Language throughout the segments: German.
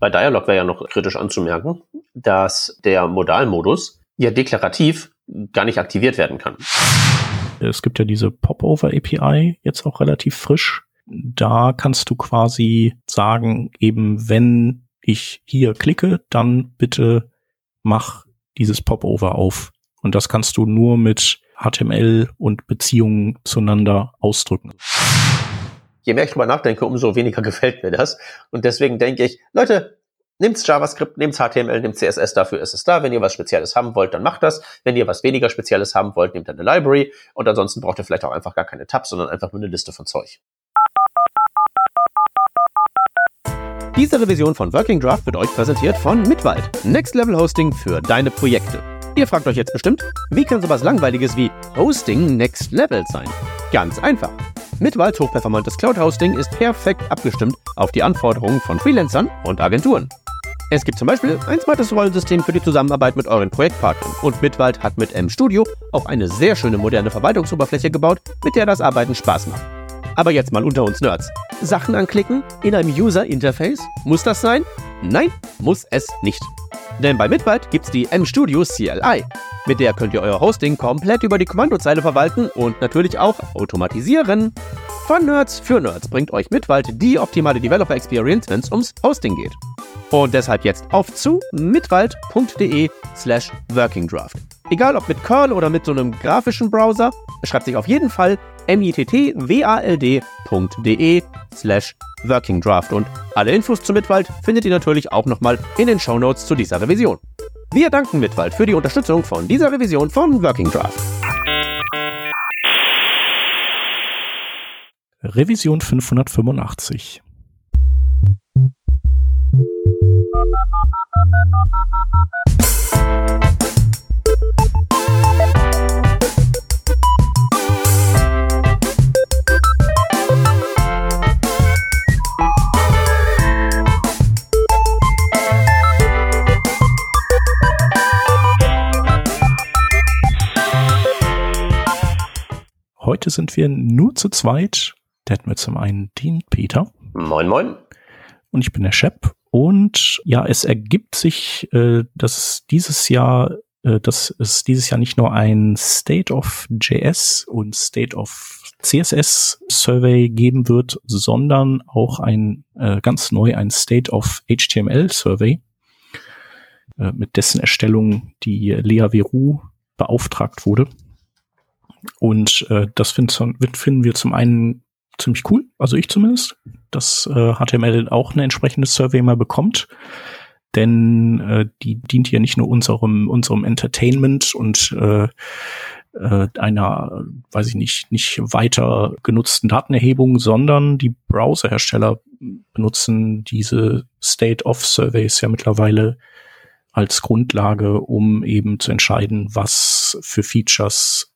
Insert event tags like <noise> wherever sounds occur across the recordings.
bei Dialog wäre ja noch kritisch anzumerken, dass der Modalmodus ja deklarativ gar nicht aktiviert werden kann. Es gibt ja diese Popover API jetzt auch relativ frisch. Da kannst du quasi sagen, eben wenn ich hier klicke, dann bitte mach dieses Popover auf. Und das kannst du nur mit HTML und Beziehungen zueinander ausdrücken. Je mehr ich drüber nachdenke, umso weniger <laughs> gefällt mir das. Und deswegen denke ich, Leute, Nehmt JavaScript, nehmt HTML, nehmt CSS, dafür ist es da. Wenn ihr was Spezielles haben wollt, dann macht das. Wenn ihr was weniger Spezielles haben wollt, nehmt eine Library. Und ansonsten braucht ihr vielleicht auch einfach gar keine Tabs, sondern einfach nur eine Liste von Zeug. Diese Revision von Working Draft wird euch präsentiert von Mitwald. Next Level Hosting für deine Projekte. Ihr fragt euch jetzt bestimmt, wie kann sowas Langweiliges wie Hosting Next Level sein? Ganz einfach. Mitwald hochperformantes Cloud Hosting ist perfekt abgestimmt auf die Anforderungen von Freelancern und Agenturen. Es gibt zum Beispiel ein smartes Rollensystem für die Zusammenarbeit mit euren Projektpartnern. Und Mitwald hat mit M-Studio auch eine sehr schöne moderne Verwaltungsoberfläche gebaut, mit der das Arbeiten Spaß macht. Aber jetzt mal unter uns Nerds. Sachen anklicken in einem User Interface? Muss das sein? Nein, muss es nicht. Denn bei Mitwald gibt's die M-Studio CLI. Mit der könnt ihr euer Hosting komplett über die Kommandozeile verwalten und natürlich auch automatisieren. Von Nerds für Nerds bringt euch Mitwald die optimale Developer Experience, wenn es ums Hosting geht. Und deshalb jetzt auf zu mitwald.de slash workingdraft. Egal ob mit Curl oder mit so einem grafischen Browser, schreibt sich auf jeden Fall mittwald.de slash workingdraft. Und alle Infos zu Mitwald findet ihr natürlich auch nochmal in den Shownotes zu dieser Revision. Wir danken Mitwald für die Unterstützung von dieser Revision von Working Draft. Revision 585. Heute sind wir nur zu zweit. Da hätten wir zum einen den Peter. Moin, moin. Und ich bin der Shep. Und ja, es ergibt sich, äh, dass dieses Jahr, äh, dass es dieses Jahr nicht nur ein State of JS und State of CSS Survey geben wird, sondern auch ein äh, ganz neu ein State of HTML Survey, äh, mit dessen Erstellung die Lea Veru beauftragt wurde. Und äh, das find, finden wir zum einen ziemlich cool, also ich zumindest, dass äh, HTML auch eine entsprechende Survey mal bekommt. Denn äh, die dient ja nicht nur unserem, unserem Entertainment und äh, äh, einer, weiß ich nicht, nicht weiter genutzten Datenerhebung, sondern die Browserhersteller benutzen diese State of Surveys ja mittlerweile als Grundlage, um eben zu entscheiden, was für Features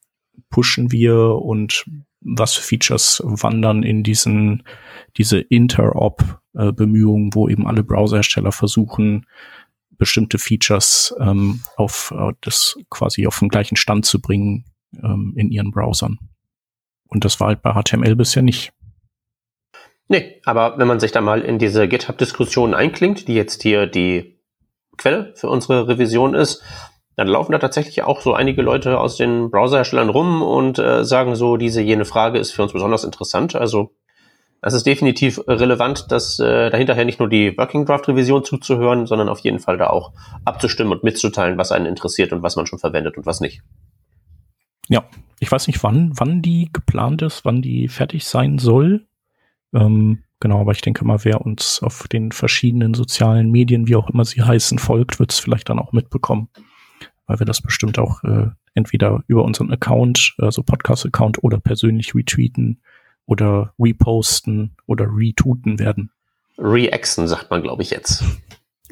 pushen wir und was für Features wandern in diesen, diese Interop-Bemühungen, wo eben alle Browserhersteller versuchen, bestimmte Features ähm, auf äh, das quasi auf den gleichen Stand zu bringen ähm, in ihren Browsern. Und das war halt bei HTML bisher nicht. Nee, aber wenn man sich da mal in diese GitHub-Diskussion einklingt, die jetzt hier die Quelle für unsere Revision ist, dann laufen da tatsächlich auch so einige Leute aus den Browserherstellern rum und äh, sagen so, diese jene Frage ist für uns besonders interessant. Also das ist definitiv relevant, dass äh, dahinterher nicht nur die Working Draft Revision zuzuhören, sondern auf jeden Fall da auch abzustimmen und mitzuteilen, was einen interessiert und was man schon verwendet und was nicht. Ja, ich weiß nicht, wann, wann die geplant ist, wann die fertig sein soll. Ähm, genau, aber ich denke mal, wer uns auf den verschiedenen sozialen Medien, wie auch immer sie heißen, folgt, wird es vielleicht dann auch mitbekommen weil wir das bestimmt auch äh, entweder über unseren Account, also Podcast-Account oder persönlich retweeten oder reposten oder retweeten werden. Reaxen sagt man, glaube ich, jetzt.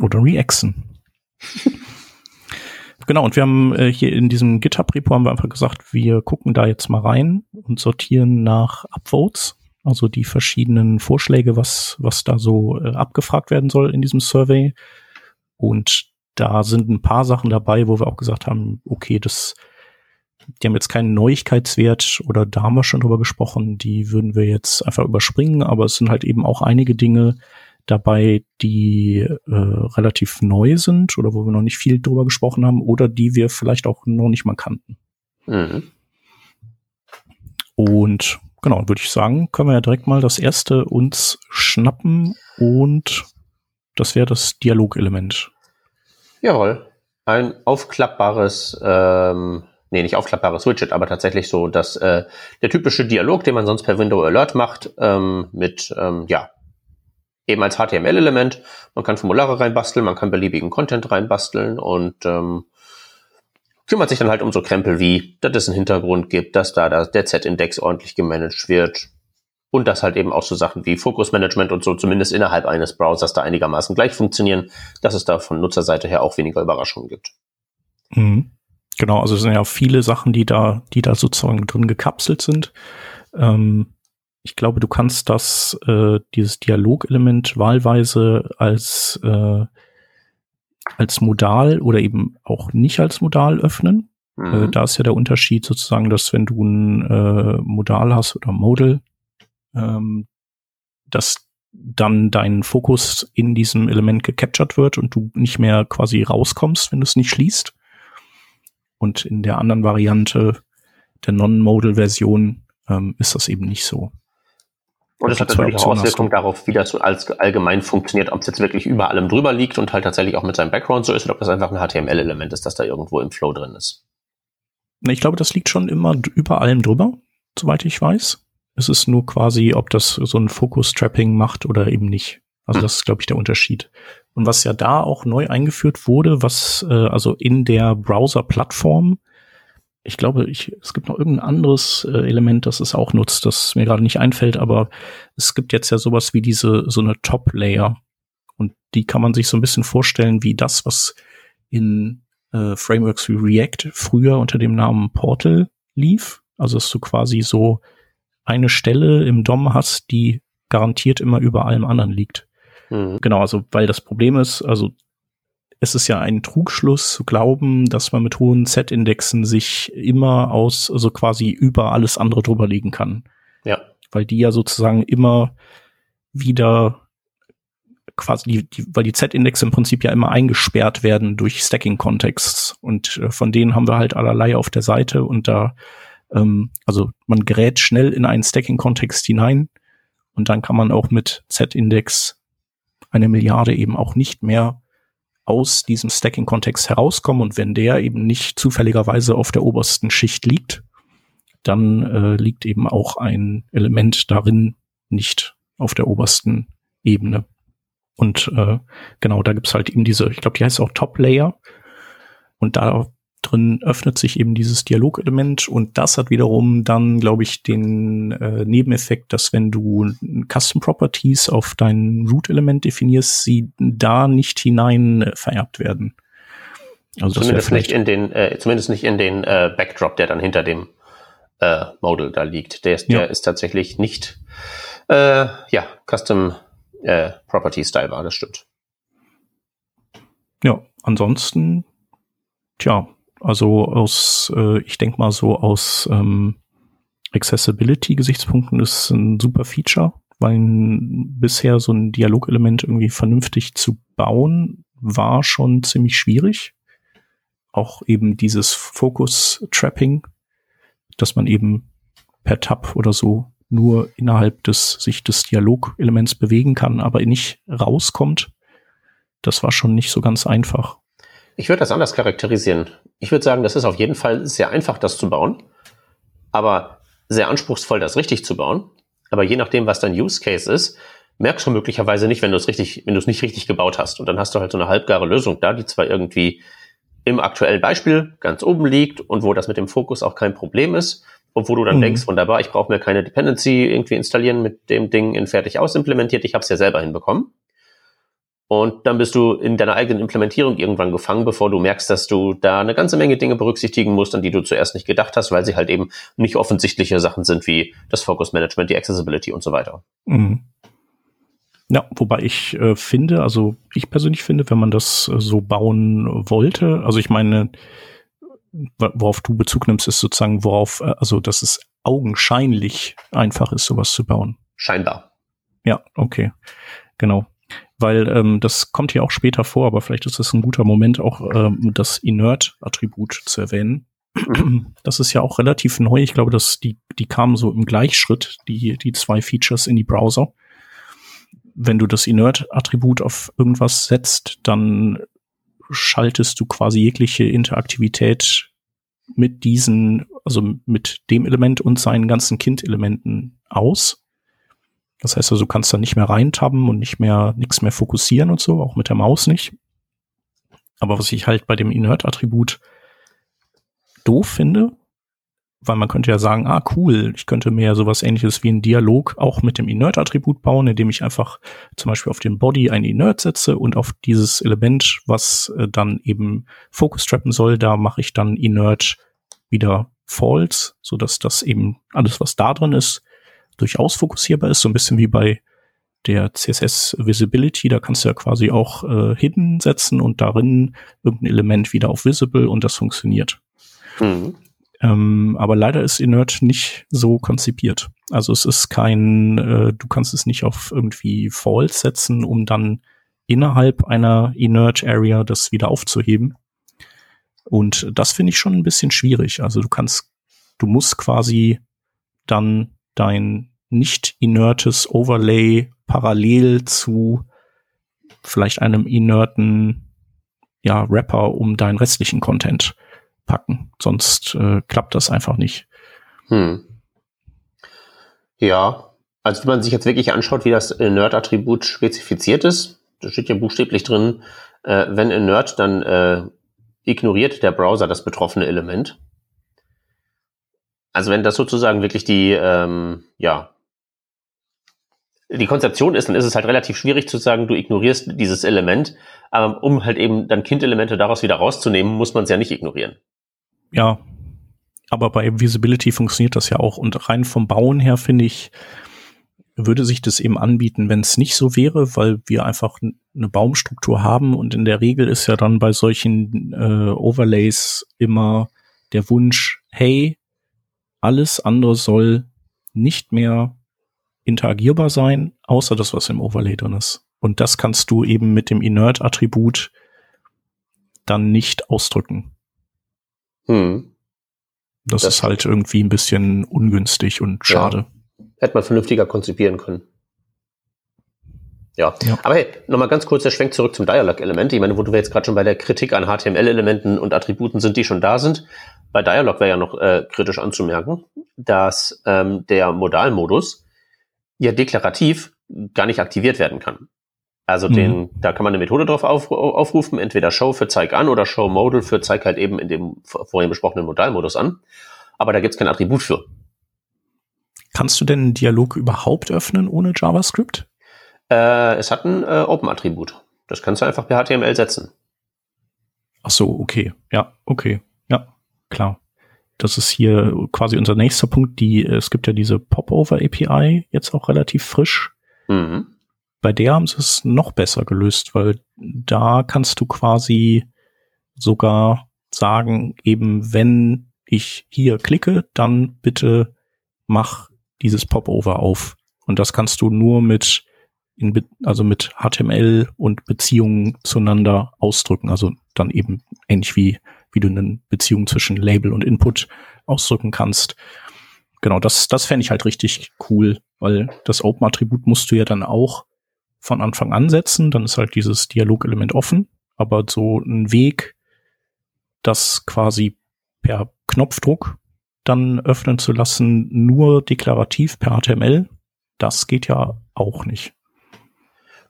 Oder reaxen. <laughs> genau, und wir haben äh, hier in diesem GitHub-Repo haben wir einfach gesagt, wir gucken da jetzt mal rein und sortieren nach Upvotes, also die verschiedenen Vorschläge, was, was da so äh, abgefragt werden soll in diesem Survey. Und da sind ein paar Sachen dabei, wo wir auch gesagt haben, okay, das, die haben jetzt keinen Neuigkeitswert oder da haben wir schon drüber gesprochen, die würden wir jetzt einfach überspringen, aber es sind halt eben auch einige Dinge, dabei, die äh, relativ neu sind oder wo wir noch nicht viel drüber gesprochen haben oder die wir vielleicht auch noch nicht mal kannten. Mhm. Und genau, würde ich sagen, können wir ja direkt mal das erste uns schnappen und das wäre das Dialogelement. Jawohl. Ein aufklappbares, ähm, nee, nicht aufklappbares Widget, aber tatsächlich so, dass äh, der typische Dialog, den man sonst per Window Alert macht, ähm, mit, ähm, ja, eben als HTML-Element. Man kann Formulare reinbasteln, man kann beliebigen Content reinbasteln und ähm, kümmert sich dann halt um so Krempel wie, dass es einen Hintergrund gibt, dass da der Z-Index ordentlich gemanagt wird und dass halt eben auch so Sachen wie Fokusmanagement und so zumindest innerhalb eines Browsers da einigermaßen gleich funktionieren, dass es da von Nutzerseite her auch weniger Überraschungen gibt. Mhm. Genau, also es sind ja viele Sachen, die da, die da sozusagen drin gekapselt sind. Ähm, ich glaube, du kannst das, äh, dieses Dialogelement wahlweise als, äh, als Modal oder eben auch nicht als Modal öffnen. Äh, mhm. Äh, da ist ja der Unterschied sozusagen, dass wenn du ein äh, Modal hast oder Modal, ähm, dass dann dein Fokus in diesem Element gecaptured wird und du nicht mehr quasi rauskommst, wenn du es nicht schließt. Und in der anderen Variante der Non-Modal-Version ähm, ist das eben nicht so. Und das hat natürlich auch Auswirkungen darauf, wie das als allgemein funktioniert, ob es jetzt wirklich über allem drüber liegt und halt tatsächlich auch mit seinem Background so ist oder ob das einfach ein HTML-Element ist, das da irgendwo im Flow drin ist. Ich glaube, das liegt schon immer über allem drüber, soweit ich weiß. Es ist nur quasi, ob das so ein Focus-Trapping macht oder eben nicht. Also hm. das ist, glaube ich, der Unterschied. Und was ja da auch neu eingeführt wurde, was äh, also in der Browser-Plattform ich glaube, ich, es gibt noch irgendein anderes äh, Element, das es auch nutzt, das mir gerade nicht einfällt, aber es gibt jetzt ja sowas wie diese, so eine Top-Layer. Und die kann man sich so ein bisschen vorstellen wie das, was in äh, Frameworks wie React früher unter dem Namen Portal lief. Also, dass du quasi so eine Stelle im DOM hast, die garantiert immer über allem anderen liegt. Mhm. Genau, also, weil das Problem ist, also es ist ja ein Trugschluss zu glauben, dass man mit hohen Z-Indexen sich immer aus, also quasi über alles andere drüber legen kann. Ja. Weil die ja sozusagen immer wieder quasi, die, die, weil die Z-Indexe im Prinzip ja immer eingesperrt werden durch Stacking-Kontexts. Und äh, von denen haben wir halt allerlei auf der Seite und da, ähm, also man gerät schnell in einen Stacking-Kontext hinein und dann kann man auch mit Z-Index eine Milliarde eben auch nicht mehr aus diesem Stacking-Kontext herauskommen und wenn der eben nicht zufälligerweise auf der obersten Schicht liegt, dann äh, liegt eben auch ein Element darin nicht auf der obersten Ebene. Und äh, genau, da gibt's halt eben diese, ich glaube, die heißt auch Top Layer. Und da drin öffnet sich eben dieses Dialogelement und das hat wiederum dann, glaube ich, den äh, Nebeneffekt, dass wenn du Custom Properties auf dein Root-Element definierst, sie da nicht hinein äh, vererbt werden. Also zumindest nicht in den, äh, zumindest nicht in den äh, Backdrop, der dann hinter dem äh, Model da liegt. Der ist, der ist tatsächlich nicht äh, ja Custom äh, Property Style war, das stimmt. Ja, ansonsten, tja, also aus, äh, ich denke mal so aus ähm, Accessibility-Gesichtspunkten ist ein super Feature, weil bisher so ein Dialogelement irgendwie vernünftig zu bauen war schon ziemlich schwierig. Auch eben dieses Focus-Trapping, dass man eben per Tab oder so nur innerhalb des sich des Dialogelements bewegen kann, aber nicht rauskommt. Das war schon nicht so ganz einfach. Ich würde das anders charakterisieren. Ich würde sagen, das ist auf jeden Fall sehr einfach, das zu bauen, aber sehr anspruchsvoll, das richtig zu bauen. Aber je nachdem, was dein Use Case ist, merkst du möglicherweise nicht, wenn du es richtig, wenn du es nicht richtig gebaut hast. Und dann hast du halt so eine halbgare Lösung da, die zwar irgendwie im aktuellen Beispiel ganz oben liegt und wo das mit dem Fokus auch kein Problem ist, obwohl du dann mhm. denkst, wunderbar, ich brauche mir keine Dependency irgendwie installieren mit dem Ding in fertig ausimplementiert, ich habe es ja selber hinbekommen. Und dann bist du in deiner eigenen Implementierung irgendwann gefangen, bevor du merkst, dass du da eine ganze Menge Dinge berücksichtigen musst, an die du zuerst nicht gedacht hast, weil sie halt eben nicht offensichtliche Sachen sind wie das Focus Management, die Accessibility und so weiter. Mhm. Ja, wobei ich äh, finde, also ich persönlich finde, wenn man das äh, so bauen wollte, also ich meine, worauf du Bezug nimmst, ist sozusagen, worauf, äh, also dass es augenscheinlich einfach ist, sowas zu bauen. Scheinbar. Ja, okay. Genau. Weil ähm, das kommt hier auch später vor, aber vielleicht ist es ein guter Moment, auch ähm, das Inert-Attribut zu erwähnen. Das ist ja auch relativ neu. Ich glaube, dass die, die kamen so im Gleichschritt, die, die zwei Features in die Browser. Wenn du das Inert-Attribut auf irgendwas setzt, dann schaltest du quasi jegliche Interaktivität mit diesen, also mit dem Element und seinen ganzen Kind-Elementen aus. Das heißt also, du kannst da nicht mehr reintabben und nicht mehr, nichts mehr fokussieren und so, auch mit der Maus nicht. Aber was ich halt bei dem Inert-Attribut doof finde, weil man könnte ja sagen, ah cool, ich könnte mir sowas ähnliches wie ein Dialog auch mit dem Inert-Attribut bauen, indem ich einfach zum Beispiel auf den Body ein Inert setze und auf dieses Element, was äh, dann eben Focus trappen soll, da mache ich dann Inert wieder false, so dass das eben alles, was da drin ist, durchaus fokussierbar ist, so ein bisschen wie bei der CSS Visibility, da kannst du ja quasi auch äh, Hidden setzen und darin irgendein Element wieder auf Visible und das funktioniert. Mhm. Ähm, aber leider ist Inert nicht so konzipiert. Also es ist kein, äh, du kannst es nicht auf irgendwie False setzen, um dann innerhalb einer Inert Area das wieder aufzuheben. Und das finde ich schon ein bisschen schwierig. Also du kannst, du musst quasi dann dein nicht inertes Overlay parallel zu vielleicht einem inerten ja, Wrapper um deinen restlichen Content packen. Sonst äh, klappt das einfach nicht. Hm. Ja, also wenn man sich jetzt wirklich anschaut, wie das Nerd-Attribut spezifiziert ist, da steht ja buchstäblich drin, äh, wenn ein Nerd, dann äh, ignoriert der Browser das betroffene Element. Also wenn das sozusagen wirklich die, ähm, ja, die Konzeption ist, dann ist es halt relativ schwierig zu sagen, du ignorierst dieses Element. Aber um halt eben dann Kindelemente daraus wieder rauszunehmen, muss man es ja nicht ignorieren. Ja, aber bei Visibility funktioniert das ja auch. Und rein vom Bauen her finde ich, würde sich das eben anbieten, wenn es nicht so wäre, weil wir einfach eine Baumstruktur haben und in der Regel ist ja dann bei solchen äh, Overlays immer der Wunsch, hey, alles andere soll nicht mehr interagierbar sein, außer das, was im Overlay drin ist. Und das kannst du eben mit dem Inert-Attribut dann nicht ausdrücken. Hm. Das, das, ist halt irgendwie ein bisschen ungünstig und schade. Ja. Hätte man vernünftiger konzipieren können. Ja. ja. Aber hey, nochmal ganz kurz der Schwenk zurück zum Dialog-Element. Ich meine, wo du jetzt gerade schon bei der Kritik an HTML-Elementen und Attributen sind, die schon da sind. Bei Dialog wäre ja noch äh, kritisch anzumerken, dass ähm, der Modalmodus ja deklarativ gar nicht aktiviert werden kann. Also mhm. den, da kann man eine Methode drauf auf, aufrufen, entweder Show für Zeig an oder Show Modal für Zeig halt eben in dem vorhin besprochenen Modalmodus an. Aber da gibt's kein Attribut für. Kannst du denn einen Dialog überhaupt öffnen ohne JavaScript? Äh, es hat ein äh, Open-Attribut. Das kannst du einfach per HTML setzen. Ach so, okay. Ja, okay. Klar. Das ist hier quasi unser nächster Punkt. Die, es gibt ja diese Popover API jetzt auch relativ frisch. Mhm. Bei der haben sie es noch besser gelöst, weil da kannst du quasi sogar sagen, eben wenn ich hier klicke, dann bitte mach dieses Popover auf. Und das kannst du nur mit in, also mit HTML und Beziehungen zueinander ausdrücken. Also dann eben ähnlich wie, wie du eine Beziehung zwischen Label und Input ausdrücken kannst. Genau, das, das fände ich halt richtig cool, weil das Open-Attribut musst du ja dann auch von Anfang an setzen, dann ist halt dieses Dialogelement offen, aber so ein Weg, das quasi per Knopfdruck dann öffnen zu lassen, nur deklarativ per HTML, das geht ja auch nicht.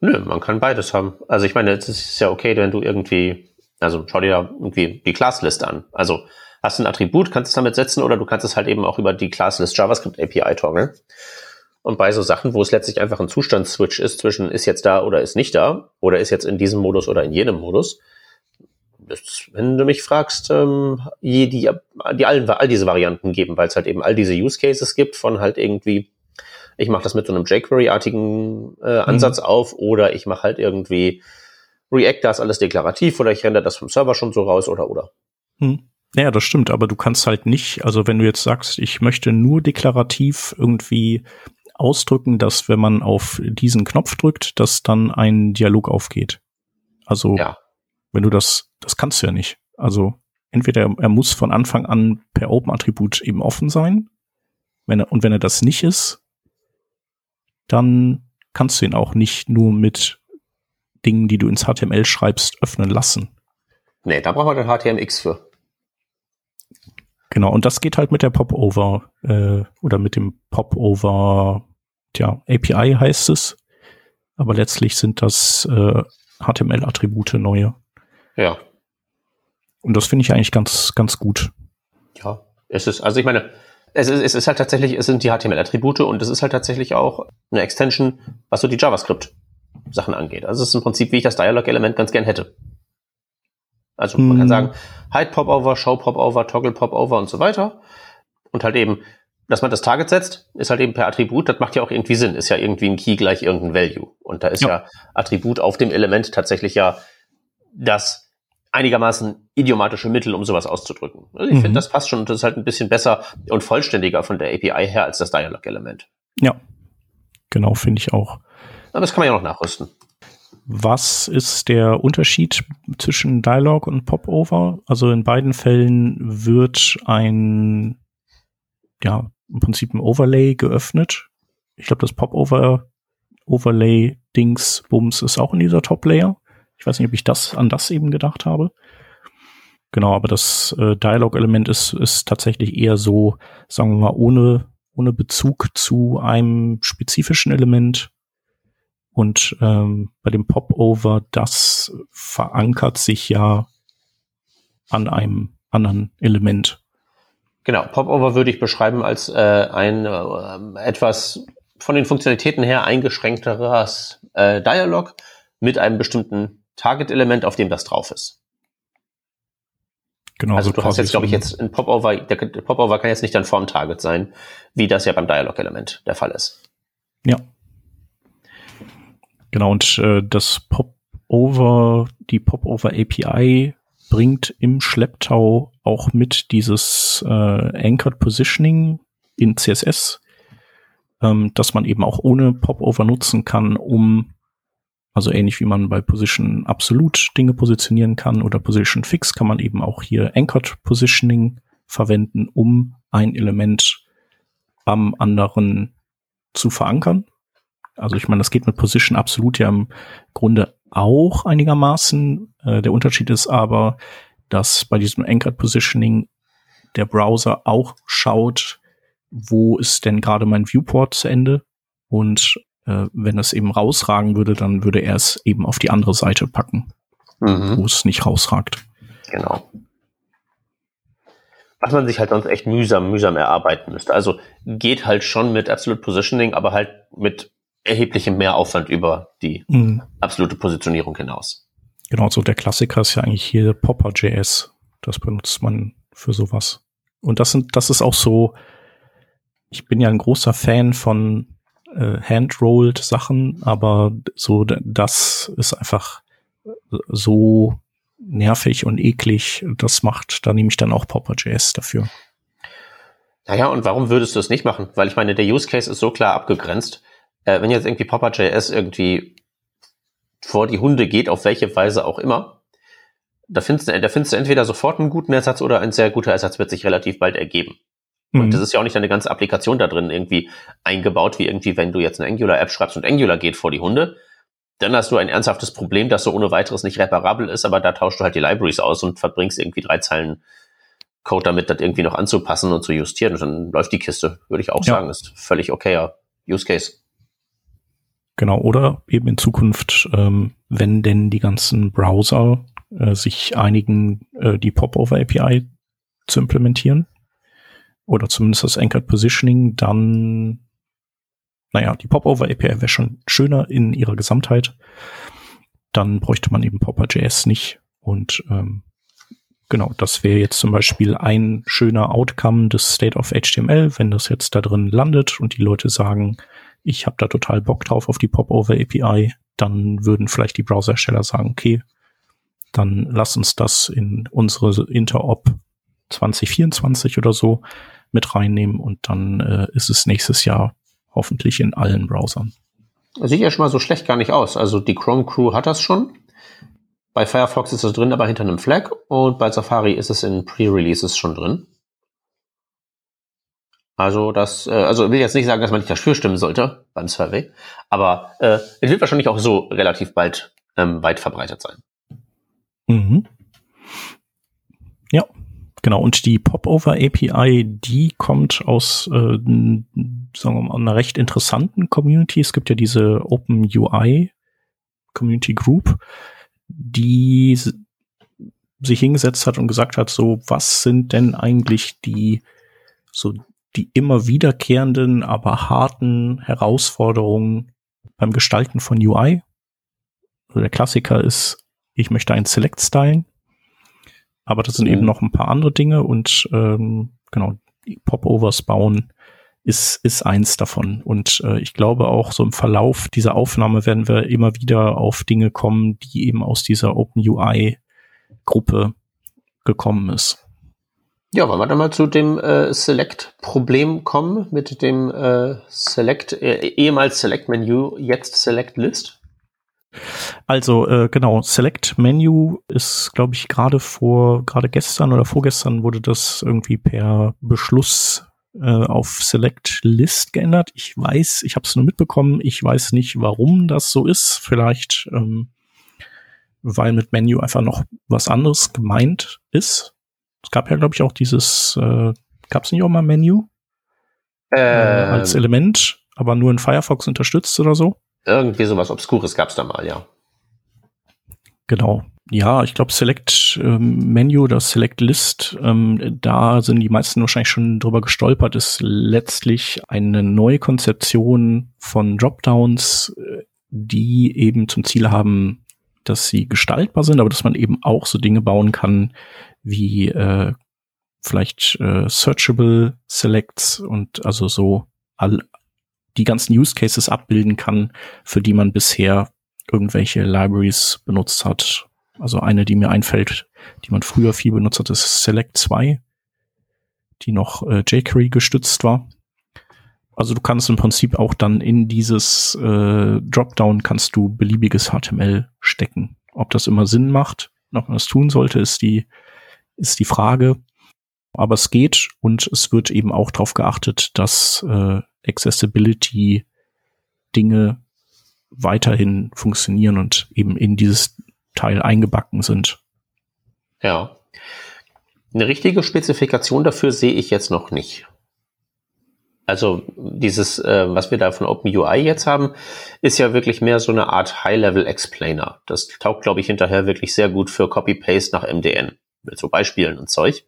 Nö, man kann beides haben. Also ich meine, es ist ja okay, wenn du irgendwie, also schau dir ja irgendwie die Classlist an. Also hast du ein Attribut, kannst es damit setzen oder du kannst es halt eben auch über die Classlist JavaScript API toggeln. Und bei so Sachen, wo es letztlich einfach ein Zustandsswitch ist zwischen ist jetzt da oder ist nicht da oder ist jetzt in diesem Modus oder in jenem Modus, ist, wenn du mich fragst, ähm, die, die, die allen, all diese Varianten geben, weil es halt eben all diese Use Cases gibt von halt irgendwie, ich mache das mit so einem jQuery-artigen äh, mhm. Ansatz mhm. auf oder ich mache halt irgendwie React, das alles deklarativ oder ich render das vom Server schon so raus oder oder. Mhm. Ja, das stimmt, aber du kannst halt nicht, also wenn du jetzt sagst, ich möchte nur deklarativ irgendwie ausdrücken, dass wenn man auf diesen Knopf drückt, dass dann ein Dialog aufgeht. Also Ja. wenn du das, das kannst du ja nicht. Also entweder er muss von Anfang an per Open-Attribut eben offen sein, wenn er, und wenn er das nicht ist, dann kannst du ihn auch nicht nur mit Dingen, die du ins HTML schreibst, öffnen lassen. Nee, da brauchen wir den HTMX für. Genau, und das geht halt mit der Popover äh, oder mit dem Popover, tja, API heißt es. Aber letztlich sind das äh, HTML-Attribute neue. Ja. Und das finde ich eigentlich ganz, ganz gut. Ja. Es ist, also ich meine, es ist, es ist halt tatsächlich, es sind die HTML-Attribute und es ist halt tatsächlich auch eine Extension, was so die JavaScript-Sachen angeht. Also es ist im Prinzip, wie ich das Dialog-Element ganz gern hätte. Also man Hm. kann sagen, Hide Popover, Show Popover, Toggle Popover und so weiter. Und halt eben, dass man das Target setzt, ist halt eben per Attribut, das macht ja auch irgendwie Sinn, ist ja irgendwie ein Key gleich irgendein Value. Und da ist Ja. ja, Attribut auf dem Element tatsächlich ja das einigermaßen idiomatische Mittel, um sowas auszudrücken. Also ich Mhm. finde, das passt schon und das ist halt ein bisschen besser und vollständiger von der API her als das Dialog-Element. Ja, genau, finde ich auch. Aber das kann man ja noch nachrüsten. Was ist der Unterschied zwischen Dialog und Popover? Also in beiden Fällen wird ein, ja, im Prinzip ein Overlay geöffnet. Ich glaube, das Popover Overlay Dings Bums ist auch in dieser Top Layer. Ich weiß nicht, ob ich das an das eben gedacht habe. Genau, aber das äh, Dialog-Element ist, ist tatsächlich eher so, sagen wir mal, ohne, ohne Bezug zu einem spezifischen Element. Und ähm, bei dem Popover, das verankert sich ja an einem anderen Element. Genau, Popover würde ich beschreiben als äh, ein äh, etwas von den Funktionalitäten her eingeschränkteres äh, Dialog mit einem bestimmten Target-Element, auf dem das drauf ist. Genau. Also du hast jetzt, glaube ich, ein- jetzt ein Popover, der, der Popover kann jetzt nicht dann vorm Target sein, wie das ja beim Dialog-Element der Fall ist. Ja. Genau, und äh, das Popover, die Popover API bringt im Schlepptau auch mit dieses äh, Anchored Positioning in CSS, ähm, dass man eben auch ohne Popover nutzen kann, um also ähnlich wie man bei Position absolut Dinge positionieren kann oder Position Fix, kann man eben auch hier Anchored Positioning verwenden, um ein Element am anderen zu verankern. Also ich meine, das geht mit Position absolut ja im Grunde auch einigermaßen. Äh, der Unterschied ist aber, dass bei diesem Anchored Positioning der Browser auch schaut, wo ist denn gerade mein Viewport zu Ende und äh, wenn es eben rausragen würde, dann würde er es eben auf die andere Seite packen, wo es nicht rausragt. Genau. Was man sich halt sonst echt mühsam, mühsam erarbeiten müsste. Also geht halt schon mit Absolute Positioning, aber halt mit erheblichem Mehraufwand über die Mhm. absolute Positionierung hinaus. Genau, so der Klassiker ist ja eigentlich hier Popper.js. Das benutzt man für sowas. Und das sind, das ist auch so, ich bin ja ein großer Fan von äh, Handrolled Sachen, aber so, das ist einfach so nervig und eklig. Das macht, da nehme ich dann auch Popper.js dafür. Naja, und warum würdest du es nicht machen? Weil ich meine, der Use Case ist so klar abgegrenzt. Äh, wenn jetzt irgendwie Popper.js irgendwie vor die Hunde geht, auf welche Weise auch immer, da findest, du, da findest du entweder sofort einen guten Ersatz oder ein sehr guter Ersatz wird sich relativ bald ergeben. Und Mhm. das ist ja auch nicht eine ganze Applikation da drin irgendwie eingebaut, wie irgendwie, wenn du jetzt eine Angular-App schreibst und Angular geht vor die Hunde, dann hast du ein ernsthaftes Problem, das so ohne weiteres nicht reparabel ist, aber da tauschst du halt die Libraries aus und verbringst irgendwie drei Zeilen Code damit, das irgendwie noch anzupassen und zu justieren und dann läuft die Kiste, würde ich auch Ja. sagen, ist völlig okayer Use Case. Genau, oder eben in Zukunft, ähm, wenn denn die ganzen Browser äh, sich einigen, äh, die Popover API zu implementieren, oder zumindest das Anchored Positioning, dann, naja, die Popover API wäre schon schöner in ihrer Gesamtheit. Dann bräuchte man eben Popper.js nicht. Und ähm, genau, das wäre jetzt zum Beispiel ein schöner Outcome des State of HTML, wenn das jetzt da drin landet und die Leute sagen, ich habe da total Bock drauf auf die Popover API, dann würden vielleicht die Browserhersteller sagen, okay, dann lass uns das in unsere Interop 2024 oder so mit reinnehmen und dann äh, ist es nächstes Jahr hoffentlich in allen Browsern. sieht ja schon mal so schlecht gar nicht aus. Also die Chrome Crew hat das schon. Bei Firefox ist es drin, aber hinter einem Flag. Und bei Safari ist es in Pre-Releases schon drin. Also das, äh, also will jetzt nicht sagen, dass man nicht dafür stimmen sollte beim Survey, aber äh, es wird wahrscheinlich auch so relativ bald ähm, weit verbreitet sein. Mhm. Ja, genau. Und die Popover API, die kommt aus, äh, sagen wir mal, einer recht interessanten Community. Es gibt ja diese Open UI Community Group, die sich hingesetzt hat und gesagt hat, so, was sind denn eigentlich die so die immer wiederkehrenden, aber harten Herausforderungen beim Gestalten von UI. Also der Klassiker ist, ich möchte ein Select stylen, aber das sind mhm. eben noch ein paar andere Dinge und ähm, genau, Popovers bauen ist, ist eins davon. Und äh, ich glaube auch so im Verlauf dieser Aufnahme werden wir immer wieder auf Dinge kommen, die eben aus dieser Open UI Gruppe gekommen ist. Ja, wollen wir dann mal zu dem äh, Select-Problem kommen mit dem äh, Select, äh, ehemals Select-Menu, jetzt Select-List? Also äh, genau, Select Menu ist, glaube ich, gerade vor, gerade gestern oder vorgestern wurde das irgendwie per Beschluss äh, auf Select List geändert. Ich weiß, ich habe es nur mitbekommen. Ich weiß nicht, warum das so ist. Vielleicht, ähm, weil mit Menu einfach noch was anderes gemeint ist. Es gab ja, glaube ich, auch dieses, äh, gab es nicht auch mal Menü ähm, äh, als Element, aber nur in Firefox unterstützt oder so? Irgendwie sowas Obskures gab es da mal, ja. Genau. Ja, ich glaube Select ähm, Menu oder Select List, ähm, da sind die meisten wahrscheinlich schon drüber gestolpert, ist letztlich eine neue Konzeption von Dropdowns, äh, die eben zum Ziel haben, dass sie gestaltbar sind, aber dass man eben auch so Dinge bauen kann, wie äh, vielleicht äh, Searchable Selects und also so all die ganzen Use Cases abbilden kann, für die man bisher irgendwelche Libraries benutzt hat. Also eine, die mir einfällt, die man früher viel benutzt hat, ist Select 2, die noch äh, jQuery gestützt war. Also du kannst im Prinzip auch dann in dieses äh, Dropdown kannst du beliebiges HTML stecken. Ob das immer Sinn macht, ob man das tun sollte, ist die ist die Frage. Aber es geht und es wird eben auch darauf geachtet, dass äh, Accessibility Dinge weiterhin funktionieren und eben in dieses Teil eingebacken sind. Ja. Eine richtige Spezifikation dafür sehe ich jetzt noch nicht. Also dieses, äh, was wir da von OpenUI jetzt haben, ist ja wirklich mehr so eine Art High-Level-Explainer. Das taugt, glaube ich, hinterher wirklich sehr gut für Copy-Paste nach MDN mit so Beispielen und Zeug.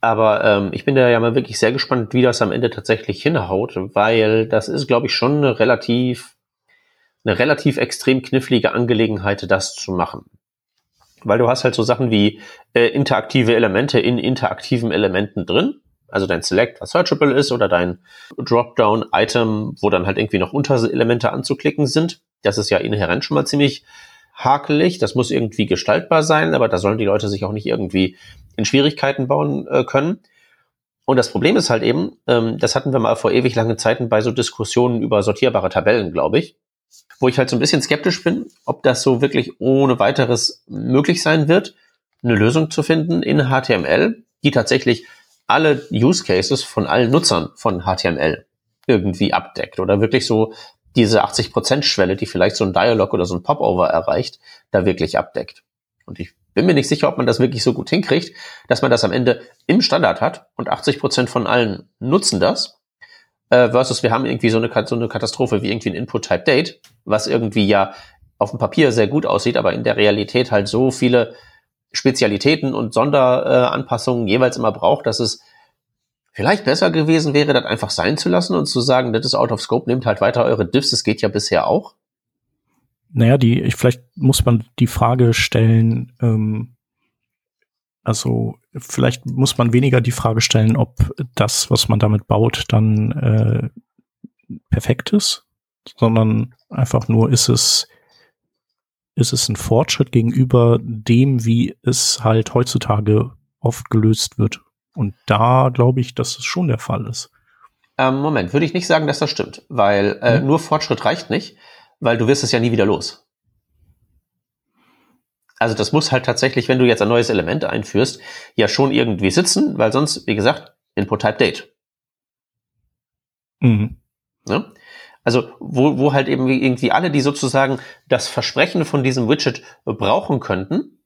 Aber ähm, ich bin da ja mal wirklich sehr gespannt, wie das am Ende tatsächlich hinhaut, weil das ist, glaube ich, schon eine relativ, eine relativ extrem knifflige Angelegenheit, das zu machen. Weil du hast halt so Sachen wie äh, interaktive Elemente in interaktiven Elementen drin. Also dein Select, was searchable ist, oder dein Dropdown-Item, wo dann halt irgendwie noch Unterelemente anzuklicken sind. Das ist ja inhärent schon mal ziemlich hakelig, das muss irgendwie gestaltbar sein, aber da sollen die Leute sich auch nicht irgendwie in Schwierigkeiten bauen äh, können. Und das Problem ist halt eben, ähm, das hatten wir mal vor ewig langen Zeiten bei so Diskussionen über sortierbare Tabellen, glaube ich, wo ich halt so ein bisschen skeptisch bin, ob das so wirklich ohne weiteres möglich sein wird, eine Lösung zu finden in HTML, die tatsächlich alle Use Cases von allen Nutzern von HTML irgendwie abdeckt oder wirklich so diese 80%-Schwelle, die vielleicht so ein Dialog oder so ein Popover erreicht, da wirklich abdeckt. Und ich bin mir nicht sicher, ob man das wirklich so gut hinkriegt, dass man das am Ende im Standard hat und 80% von allen nutzen das, äh, versus wir haben irgendwie so eine, so eine Katastrophe wie irgendwie ein Input-Type-Date, was irgendwie ja auf dem Papier sehr gut aussieht, aber in der Realität halt so viele Spezialitäten und Sonderanpassungen jeweils immer braucht, dass es vielleicht besser gewesen wäre, das einfach sein zu lassen und zu sagen, das ist out of scope, nehmt halt weiter eure Diffs, das geht ja bisher auch? Naja, die, ich, vielleicht muss man die Frage stellen, ähm, also vielleicht muss man weniger die Frage stellen, ob das, was man damit baut, dann äh, perfekt ist, sondern einfach nur ist es ist es ein Fortschritt gegenüber dem, wie es halt heutzutage oft gelöst wird. Und da glaube ich, dass es schon der Fall ist. Ähm, Moment, würde ich nicht sagen, dass das stimmt, weil äh, mhm. nur Fortschritt reicht nicht, weil du wirst es ja nie wieder los. Also das muss halt tatsächlich, wenn du jetzt ein neues Element einführst, ja schon irgendwie sitzen, weil sonst, wie gesagt, Input Type Date. Mhm. Ja? Also wo, wo halt eben irgendwie alle, die sozusagen das Versprechen von diesem Widget brauchen könnten,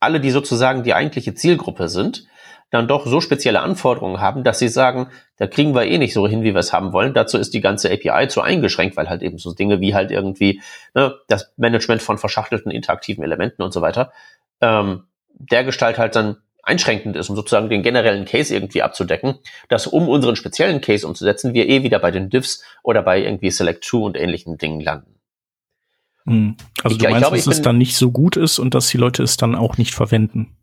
alle, die sozusagen die eigentliche Zielgruppe sind, dann doch so spezielle Anforderungen haben, dass sie sagen, da kriegen wir eh nicht so hin, wie wir es haben wollen. Dazu ist die ganze API zu eingeschränkt, weil halt eben so Dinge wie halt irgendwie ne, das Management von verschachtelten interaktiven Elementen und so weiter, ähm, der Gestalt halt dann einschränkend ist, um sozusagen den generellen Case irgendwie abzudecken, dass um unseren speziellen Case umzusetzen, wir eh wieder bei den Diffs oder bei irgendwie Select 2 und ähnlichen Dingen landen. Hm. Also ich, du meinst, glaube, dass es dann nicht so gut ist und dass die Leute es dann auch nicht verwenden?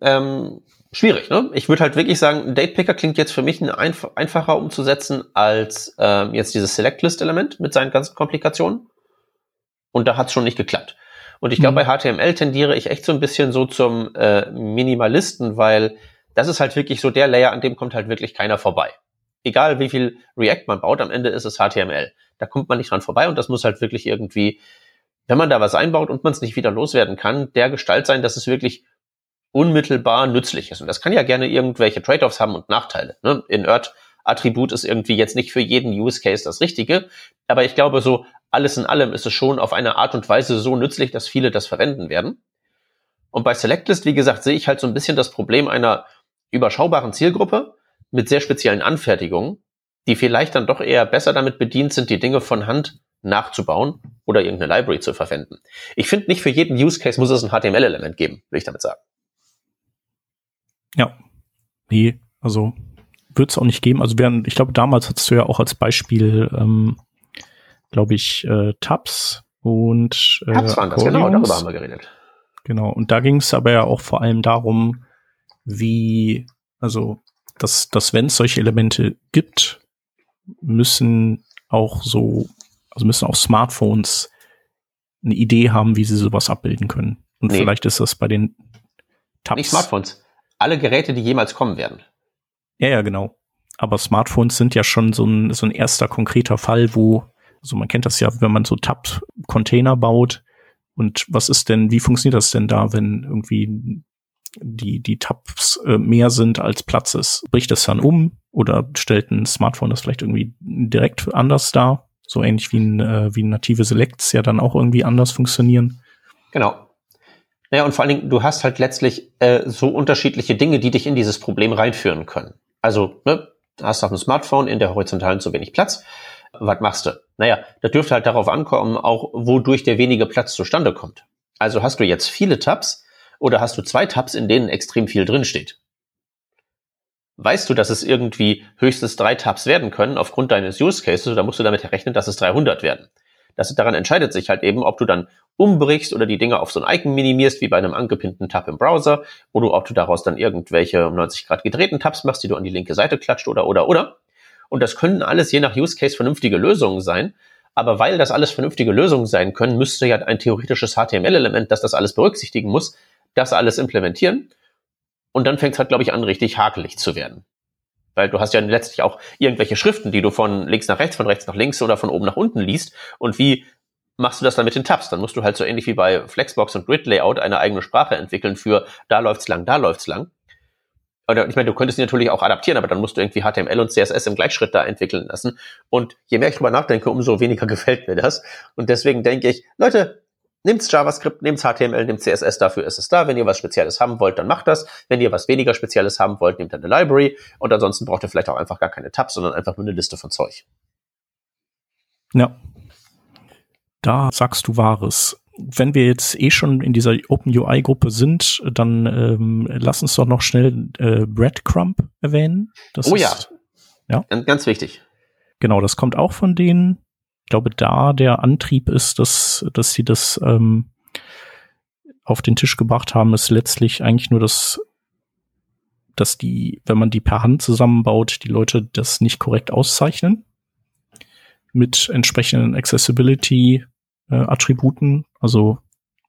Ähm, schwierig. Ne? Ich würde halt wirklich sagen, Date Picker klingt jetzt für mich ein einf einfacher umzusetzen als ähm, jetzt dieses Select List Element mit seinen ganzen Komplikationen. Und da hat es schon nicht geklappt. Und ich glaube, mhm. bei HTML tendiere ich echt so ein bisschen so zum äh, Minimalisten, weil das ist halt wirklich so der Layer, an dem kommt halt wirklich keiner vorbei. Egal wie viel React man baut, am Ende ist es HTML. Da kommt man nicht dran vorbei und das muss halt wirklich irgendwie, wenn man da was einbaut und man es nicht wieder loswerden kann, der Gestalt sein, dass es wirklich unmittelbar nützlich ist. Und das kann ja gerne irgendwelche Trade-offs haben und Nachteile. Ne? In Earth Attribut ist irgendwie jetzt nicht für jeden Use Case das Richtige, aber ich glaube, so alles in allem ist es schon auf eine Art und Weise so nützlich, dass viele das verwenden werden. Und bei Selectlist, wie gesagt, sehe ich halt so ein bisschen das Problem einer überschaubaren Zielgruppe mit sehr speziellen Anfertigungen, die vielleicht dann doch eher besser damit bedient sind, die Dinge von Hand nachzubauen oder irgendeine Library zu verwenden. Ich finde, nicht für jeden Use Case muss es ein HTML-Element geben, will ich damit sagen. Ja. Nee, also wird es auch nicht geben. Also während, ich glaube, damals hattest du ja auch als Beispiel, ähm, glaube ich, äh, Tabs und äh, Tabs waren das, genau, darüber haben wir geredet. Genau, und da ging es aber ja auch vor allem darum, wie, also, dass, dass wenn es solche Elemente gibt, müssen auch so, also müssen auch Smartphones eine Idee haben, wie sie sowas abbilden können. Und nee. vielleicht ist das bei den Tabs. Nicht Smartphones alle Geräte, die jemals kommen werden. Ja, ja, genau. Aber Smartphones sind ja schon so ein, so ein erster konkreter Fall, wo, also man kennt das ja, wenn man so Tab-Container baut. Und was ist denn, wie funktioniert das denn da, wenn irgendwie die, die Tabs äh, mehr sind als Platz ist? Bricht das dann um oder stellt ein Smartphone das vielleicht irgendwie direkt anders dar? So ähnlich wie, ein, äh, wie native Selects ja dann auch irgendwie anders funktionieren. Genau. Naja, und vor allen Dingen, du hast halt letztlich äh, so unterschiedliche Dinge, die dich in dieses Problem reinführen können. Also, ne, hast auf dem Smartphone in der horizontalen zu wenig Platz. Was machst du? Naja, das dürfte halt darauf ankommen, auch wodurch der wenige Platz zustande kommt. Also hast du jetzt viele Tabs oder hast du zwei Tabs, in denen extrem viel drinsteht? Weißt du, dass es irgendwie höchstens drei Tabs werden können aufgrund deines Use Cases, da musst du damit rechnen, dass es 300 werden. Das daran entscheidet sich halt eben, ob du dann umbrichst oder die Dinge auf so ein Icon minimierst, wie bei einem angepinnten Tab im Browser, oder ob du daraus dann irgendwelche um 90 Grad gedrehten Tabs machst, die du an die linke Seite klatscht oder, oder, oder. Und das können alles je nach Use Case vernünftige Lösungen sein. Aber weil das alles vernünftige Lösungen sein können, müsste ja ein theoretisches HTML-Element, das das alles berücksichtigen muss, das alles implementieren. Und dann fängt es halt, glaube ich, an, richtig hakelig zu werden. Weil du hast ja letztlich auch irgendwelche Schriften, die du von links nach rechts, von rechts nach links oder von oben nach unten liest. Und wie machst du das dann mit den Tabs? Dann musst du halt so ähnlich wie bei Flexbox und Grid Layout eine eigene Sprache entwickeln für da läuft's lang, da läuft's lang. Oder ich meine, du könntest sie natürlich auch adaptieren, aber dann musst du irgendwie HTML und CSS im Gleichschritt da entwickeln lassen. Und je mehr ich drüber nachdenke, umso weniger <laughs> gefällt mir das. Und deswegen denke ich, Leute, Nehmt's JavaScript, nehmt's HTML, nehmt CSS, dafür ist es da. Wenn ihr was Spezielles haben wollt, dann macht das. Wenn ihr was weniger Spezielles haben wollt, nehmt dann eine Library. Und ansonsten braucht ihr vielleicht auch einfach gar keine Tabs, sondern einfach nur eine Liste von Zeug. Ja. Da sagst du Wahres. Wenn wir jetzt eh schon in dieser Open UI Gruppe sind, dann ähm, lass uns doch noch schnell äh, Breadcrumb erwähnen. Das oh ja. ja. Ganz wichtig. Genau, das kommt auch von denen glaube, da der Antrieb ist, dass, dass sie das ähm, auf den Tisch gebracht haben, ist letztlich eigentlich nur das, dass die, wenn man die per Hand zusammenbaut, die Leute das nicht korrekt auszeichnen. Mit entsprechenden Accessibility-Attributen, äh, also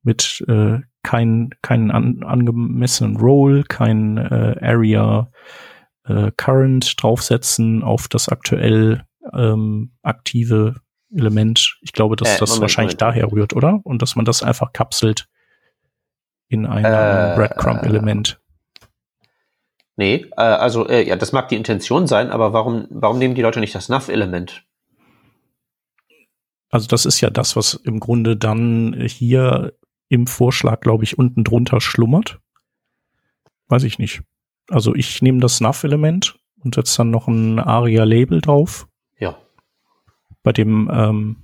mit äh, kein, keinen an, angemessenen Role, kein äh, Area, äh, Current draufsetzen auf das aktuell ähm, aktive Element. Ich glaube, dass Äh, das Moment, wahrscheinlich Moment. daher rührt, oder? Und dass man das einfach kapselt in ein Äh, Breadcrumb-Element. Nee, äh, also äh, ja, das mag die Intention sein, aber warum, warum nehmen die Leute nicht das Nav-Element? Also das ist ja das, was im Grunde dann hier im Vorschlag, glaube ich, unten drunter schlummert. Weiß ich nicht. Also ich nehme das Nav-Element und setze dann noch ein ARIA-Label drauf. Bei dem ähm,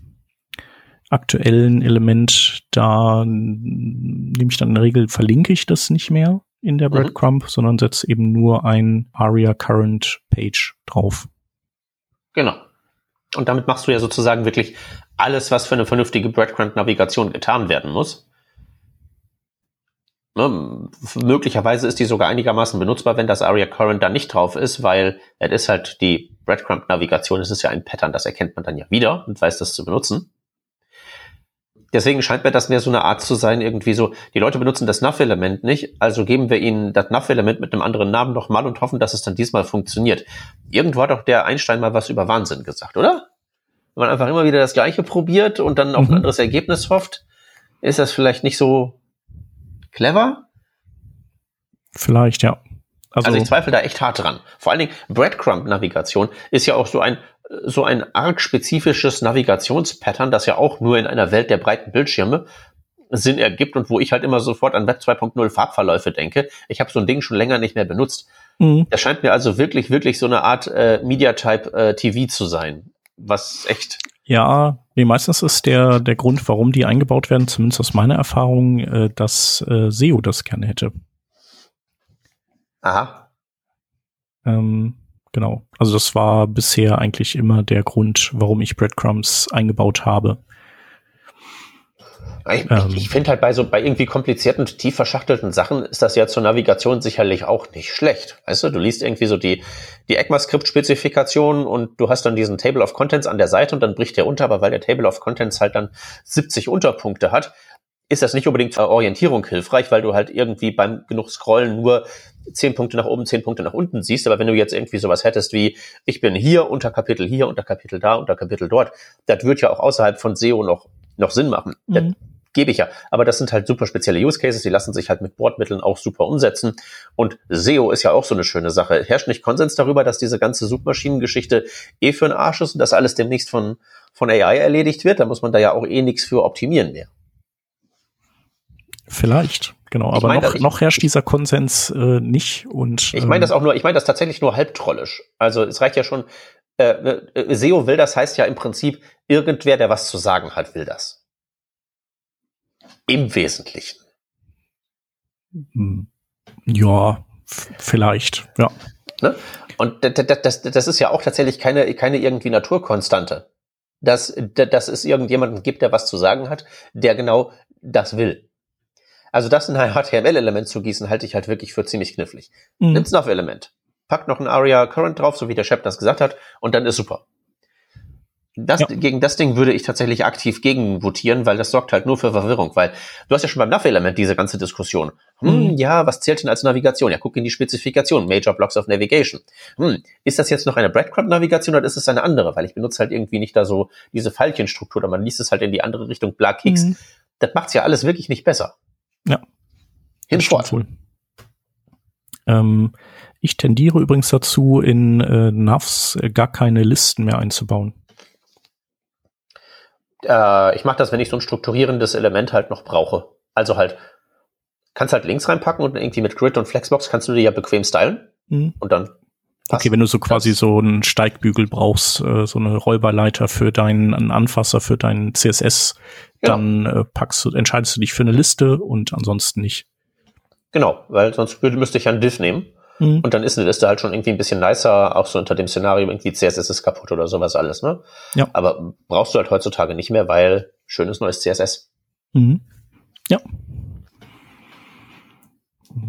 aktuellen Element, da nehme ich dann in der Regel, verlinke ich das nicht mehr in der Mhm. Breadcrumb, sondern setze eben nur ein ARIA Current Page drauf. Genau. Und damit machst du ja sozusagen wirklich alles, was für eine vernünftige Breadcrumb-Navigation getan werden muss. Ne, möglicherweise ist die sogar einigermaßen benutzbar, wenn das ARIA Current da nicht drauf ist, weil es ist halt die Breadcrumb-Navigation, es ist ja ein Pattern, das erkennt man dann ja wieder und weiß das zu benutzen. Deswegen scheint mir das mehr so eine Art zu sein, irgendwie so, die Leute benutzen das Nav-Element nicht, also geben wir ihnen das Nav-Element mit einem anderen Namen nochmal und hoffen, dass es dann diesmal funktioniert. Irgendwo hat doch der Einstein mal was über Wahnsinn gesagt, oder? Wenn man einfach immer wieder das Gleiche probiert und dann auf Mhm. ein anderes Ergebnis hofft, ist das vielleicht nicht so clever? Vielleicht, ja. Also, Also ich zweifle da echt hart dran. Vor allen Dingen Breadcrumb-Navigation ist ja auch so ein so ein arg spezifisches Navigationspattern, das ja auch nur in einer Welt der breiten Bildschirme Sinn ergibt und wo ich halt immer sofort an Web 2.0 Farbverläufe denke. Ich habe so ein Ding schon länger nicht mehr benutzt. mh, Das scheint mir also wirklich, wirklich so eine Art äh, Media-Type äh, TV zu sein. Was echt. Ja, nee, meistens ist der, der Grund, warum die eingebaut werden, zumindest aus meiner Erfahrung, äh, dass äh, SEO das gerne hätte. Aha. Ähm, genau. Also das war bisher eigentlich immer der Grund, warum ich Breadcrumbs eingebaut habe. Ich, Ähm. ich, finde halt bei so bei irgendwie komplizierten, tief verschachtelten Sachen ist das ja zur Navigation sicherlich auch nicht schlecht. Weißt du, du liest irgendwie so die, die ECMAScript-Spezifikation und du hast dann diesen Table of Contents an der Seite und dann bricht der unter, aber weil der Table of Contents halt dann 70 Unterpunkte hat, ist das nicht unbedingt zur Orientierung hilfreich, weil du halt irgendwie beim genug Scrollen nur 10 Punkte nach oben, 10 Punkte nach unten siehst. Aber wenn du jetzt irgendwie sowas hättest wie, ich bin hier, unter Kapitel hier, unter Kapitel da, unter Kapitel dort, das wird ja auch außerhalb von SEO noch, noch Sinn machen. Das Mhm. gebe ich ja. Aber das sind halt super spezielle Use Cases, die lassen sich halt mit Bordmitteln auch super umsetzen. Und SEO ist ja auch so eine schöne Sache. Herrscht nicht Konsens darüber, dass diese ganze Suchmaschinengeschichte eh für einen Arsch ist und dass alles demnächst von, von AI erledigt wird? Da muss man da ja auch eh nichts für optimieren mehr. Vielleicht, genau. Aber meine, noch, ich- noch herrscht dieser Konsens äh, nicht. Und Ich meine das ähm, auch nur, ich meine das tatsächlich nur halbtrollisch. Also es reicht ja schon, äh, äh, SEO will das heißt ja im Prinzip, irgendwer, der was zu sagen hat, will das. Im Wesentlichen. hm, ja, vielleicht, ja. Ne? Und das, das, das, das ist ja auch tatsächlich keine, keine irgendwie Naturkonstante. Dass, dass es irgendjemanden gibt, der was zu sagen hat, der genau das will. Also das in ein HTML-Element zu gießen, halte ich halt wirklich für ziemlich knifflig. Mhm. Nimm's Nav-Element. Packt noch ein ARIA Current drauf, so wie der Chef das gesagt hat, und dann ist super. Das, Ja. Gegen das Ding würde ich tatsächlich aktiv gegen votieren, weil das sorgt halt nur für Verwirrung, weil du hast ja schon beim Nav-Element diese ganze Diskussion. Hm, Mhm. ja, was zählt denn als Navigation? Ja, guck in die Spezifikation, Major Blocks of Navigation. Hm, ist das jetzt noch eine Breadcrumb-Navigation oder ist es eine andere? Weil ich benutze halt irgendwie nicht da so diese Pfeilchenstruktur, oder man liest es halt in die andere Richtung, bla Kicks. Mhm. Das macht's ja alles wirklich nicht besser. Ja. Hinfort. wohl. Ähm, ich tendiere übrigens dazu, in äh, Navs äh, gar keine Listen mehr einzubauen. Äh, ich mache das, wenn ich so ein strukturierendes Element halt noch brauche. Also halt, kannst halt Links reinpacken und irgendwie mit Grid und Flexbox kannst du die ja bequem stylen Mhm. und dann. Passt. Okay, wenn du so quasi so einen Steigbügel brauchst, äh, so eine Räuberleiter für deinen einen Anfasser für deinen CSS, Genau. dann äh, packst du, entscheidest du dich für eine Liste und ansonsten nicht. Genau, weil sonst würde, müsste ich ja einen Div nehmen Mhm. und dann ist eine Liste halt schon irgendwie ein bisschen nicer, auch so unter dem Szenario irgendwie CSS ist kaputt oder sowas alles, ne? Ja. Aber brauchst du halt heutzutage nicht mehr, weil schönes neues CSS. Mhm. Ja.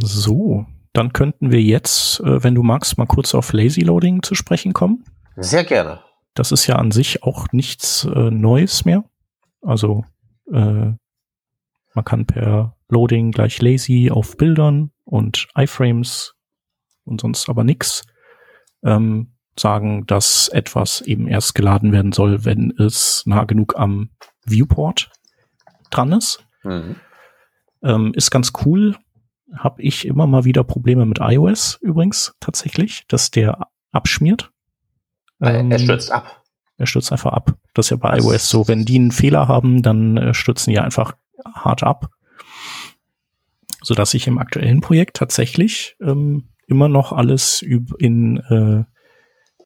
So, dann könnten wir jetzt, äh, wenn du magst, mal kurz auf Lazy Loading zu sprechen kommen. Sehr gerne. Das ist ja an sich auch nichts äh, Neues mehr. Also äh, man kann per Loading gleich Lazy auf Bildern und iFrames und sonst aber nix. ähm, sagen, dass etwas eben erst geladen werden soll, wenn es nah genug am Viewport dran ist. Mhm. Ähm, ist ganz cool. Habe ich immer mal wieder Probleme mit iOS übrigens tatsächlich, dass der abschmiert. Ähm, er stürzt ab. Er stürzt einfach ab. Das ist ja bei das iOS so. Wenn die einen Fehler haben, dann äh, stürzen die einfach hart ab. Sodass ich im aktuellen Projekt tatsächlich ähm, immer noch alles in, äh,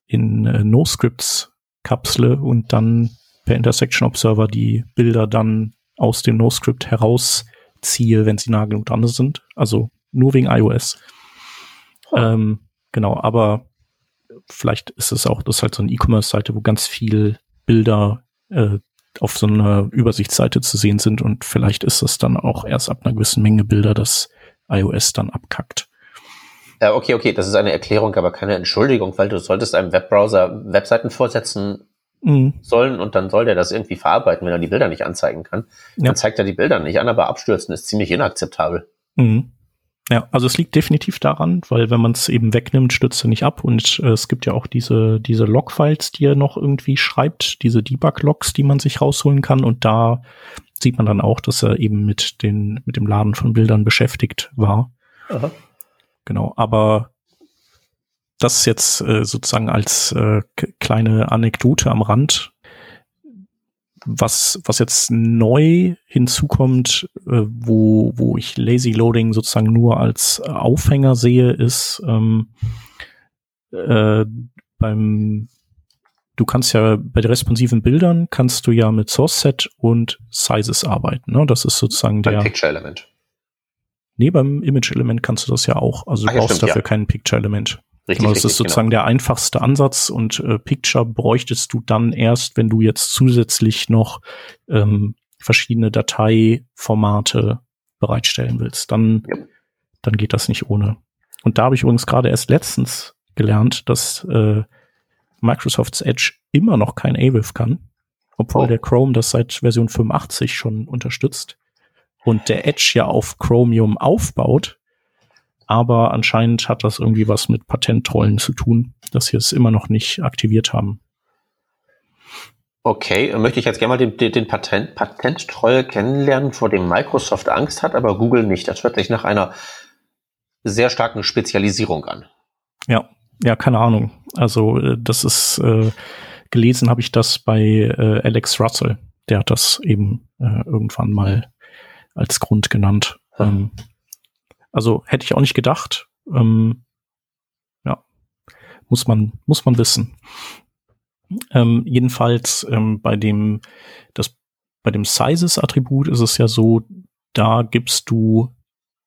in äh, No-Scripts kapsle und dann per Intersection Observer die Bilder dann aus dem No-Script herausziehe, wenn sie nah genug dran sind. Also nur wegen iOS. Oh. Ähm, genau, aber vielleicht ist es auch, das ist halt so eine E-Commerce-Seite, wo ganz viel Bilder äh, auf so einer Übersichtsseite zu sehen sind und vielleicht ist es dann auch erst ab einer gewissen Menge Bilder, dass iOS dann abkackt. Okay, okay, das ist eine Erklärung, aber keine Entschuldigung, weil du solltest einem Webbrowser Webseiten vorsetzen mhm. sollen und dann soll der das irgendwie verarbeiten, wenn er die Bilder nicht anzeigen kann. Ja. Dann zeigt er die Bilder nicht an, aber abstürzen ist ziemlich inakzeptabel. Mhm. Ja, also es liegt definitiv daran, weil wenn man es eben wegnimmt, stürzt er nicht ab und äh, es gibt ja auch diese, diese Logfiles, die er noch irgendwie schreibt, diese Debug-Logs, die man sich rausholen kann und da sieht man dann auch, dass er eben mit den, mit dem Laden von Bildern beschäftigt war. Aha. Genau, aber das jetzt äh, sozusagen als äh, kleine Anekdote am Rand was, was jetzt neu hinzukommt, äh, wo, wo ich Lazy Loading sozusagen nur als Aufhänger sehe, ist ähm, äh, beim Du kannst ja bei responsiven Bildern kannst du ja mit Source Set und Sizes arbeiten. Ne? Das ist sozusagen beim der Picture Element. Nee, beim Image Element kannst du das ja auch. Also du Ach, brauchst stimmt, dafür ja. kein Picture Element. Richtig, genau, das richtig, ist sozusagen genau. der einfachste Ansatz und äh, Picture bräuchtest du dann erst, wenn du jetzt zusätzlich noch ähm, verschiedene Dateiformate bereitstellen willst. Dann, ja. dann geht das nicht ohne. Und da habe ich übrigens gerade erst letztens gelernt, dass äh, Microsofts Edge immer noch kein AWIF kann, obwohl oh. der Chrome das seit Version 85 schon unterstützt und der Edge ja auf Chromium aufbaut aber anscheinend hat das irgendwie was mit Patentrollen zu tun, dass sie es immer noch nicht aktiviert haben. Okay, möchte ich jetzt gerne mal den, den Patent, Patenttroll kennenlernen, vor dem Microsoft Angst hat, aber Google nicht. Das hört sich nach einer sehr starken Spezialisierung an. Ja, ja, keine Ahnung. Also äh, das ist äh, gelesen habe ich das bei äh, Alex Russell. Der hat das eben äh, irgendwann mal als Grund genannt. Hm. Ähm, also hätte ich auch nicht gedacht. Ähm, ja, muss man, muss man wissen. Ähm, jedenfalls ähm, bei dem, das, bei dem Sizes-Attribut ist es ja so, da gibst du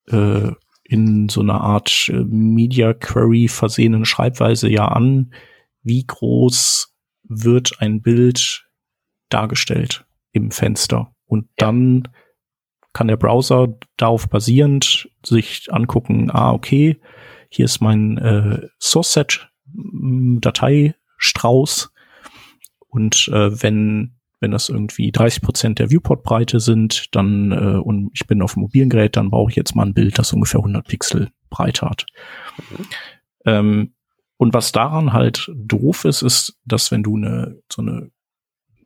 äh, in so einer Art äh, Media Query versehenen Schreibweise ja an, wie groß wird ein Bild dargestellt im Fenster. Und dann kann der Browser darauf basierend sich angucken, ah, okay, hier ist mein äh, Source-Set mm, Dateistrauß und äh, wenn wenn das irgendwie 30 Prozent der Viewport-Breite sind, dann äh, und ich bin auf dem mobilen Gerät, dann brauche ich jetzt mal ein Bild, das ungefähr 100 Pixel Breite hat. Mhm. Ähm, und was daran halt doof ist, ist, dass wenn du eine so eine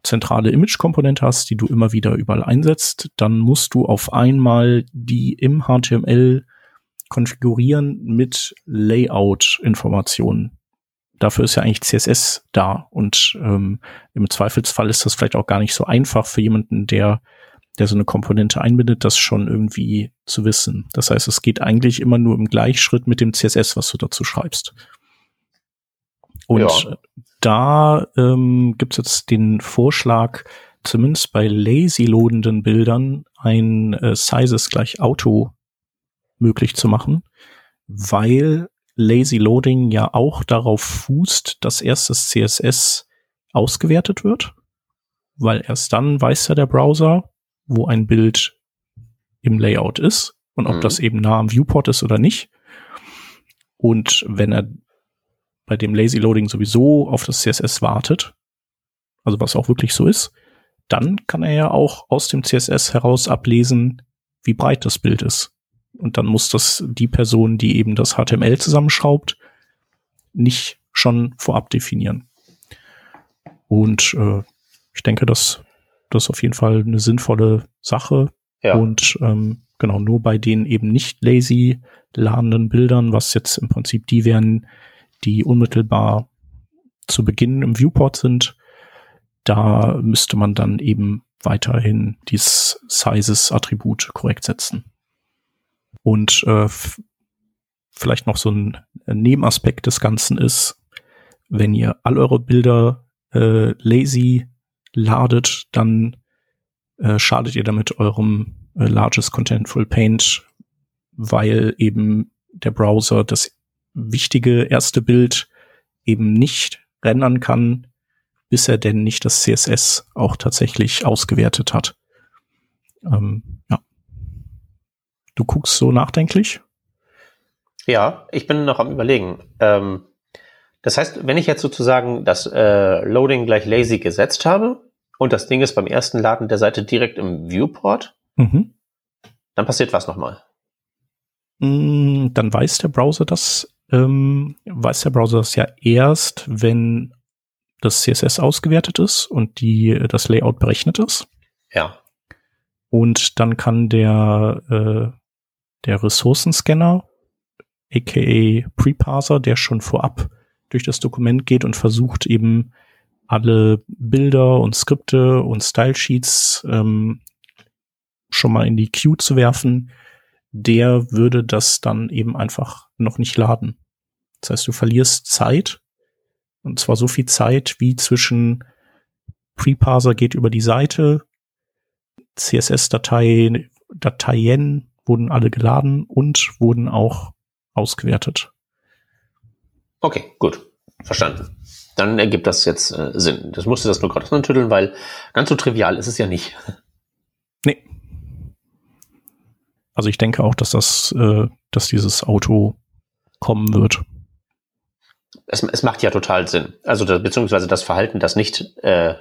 zentrale Image-Komponente hast, die du immer wieder überall einsetzt, dann musst du auf einmal die im HTML konfigurieren mit Layout-Informationen. Dafür ist ja eigentlich CSS da und ähm, im Zweifelsfall ist das vielleicht auch gar nicht so einfach für jemanden, der der so eine Komponente einbindet, das schon irgendwie zu wissen. Das heißt, es geht eigentlich immer nur im Gleichschritt mit dem CSS, was du dazu schreibst. Und ja. da ähm, gibt es jetzt den Vorschlag, zumindest bei lazy loadenden Bildern ein äh, Sizes gleich Auto möglich zu machen, weil Lazy Loading ja auch darauf fußt, dass erst das CSS ausgewertet wird, weil erst dann weiß ja der Browser, wo ein Bild im Layout ist und ob mhm. das eben nah am Viewport ist oder nicht. Und wenn er bei dem Lazy Loading sowieso auf das CSS wartet, also was auch wirklich so ist, dann kann er ja auch aus dem CSS heraus ablesen, wie breit das Bild ist. Und dann muss das die Person, die eben das HTML zusammenschraubt, nicht schon vorab definieren. Und äh, ich denke, dass das auf jeden Fall eine sinnvolle Sache. Ja. Und ähm, genau, nur bei den eben nicht lazy ladenden Bildern, was jetzt im Prinzip die wären, die unmittelbar zu Beginn im Viewport sind, da müsste man dann eben weiterhin dieses Sizes-Attribut korrekt setzen. Und äh, vielleicht noch so ein Nebenaspekt des Ganzen ist, wenn ihr all eure Bilder äh, lazy ladet, dann äh, schadet ihr damit eurem äh, Largest Contentful Paint, weil eben der Browser das wichtige erste Bild eben nicht rendern kann, bis er denn nicht das CSS auch tatsächlich ausgewertet hat. Ähm, ja. Du guckst so nachdenklich? Ja, ich bin noch am überlegen. Ähm, das heißt, wenn ich jetzt sozusagen das äh, Loading gleich lazy gesetzt habe und das Ding ist beim ersten Laden der Seite direkt im Viewport, mhm. dann passiert was nochmal. Mm, dann weiß der Browser das, ähm, weiß der Browser das ja erst, wenn das CSS ausgewertet ist und die, das Layout berechnet ist. Ja. Und dann kann der, äh, der Ressourcenscanner aka Preparser, der schon vorab durch das Dokument geht und versucht eben alle Bilder und Skripte und Stylesheets ähm, schon mal in die Queue zu werfen, der würde das dann eben einfach noch nicht laden. Das heißt, du verlierst Zeit, und zwar so viel Zeit, wie zwischen Preparser geht über die Seite, CSS-Datei, Dateien wurden alle geladen und wurden auch ausgewertet. Okay, gut. Verstanden. Dann ergibt das jetzt äh, Sinn. Das musste das nur gerade antütteln, weil ganz so trivial ist es ja nicht. Nee. Also ich denke auch, dass das, äh, dass dieses Auto kommen wird. Es, es macht ja total Sinn. Also das, beziehungsweise das Verhalten, das nicht, äh,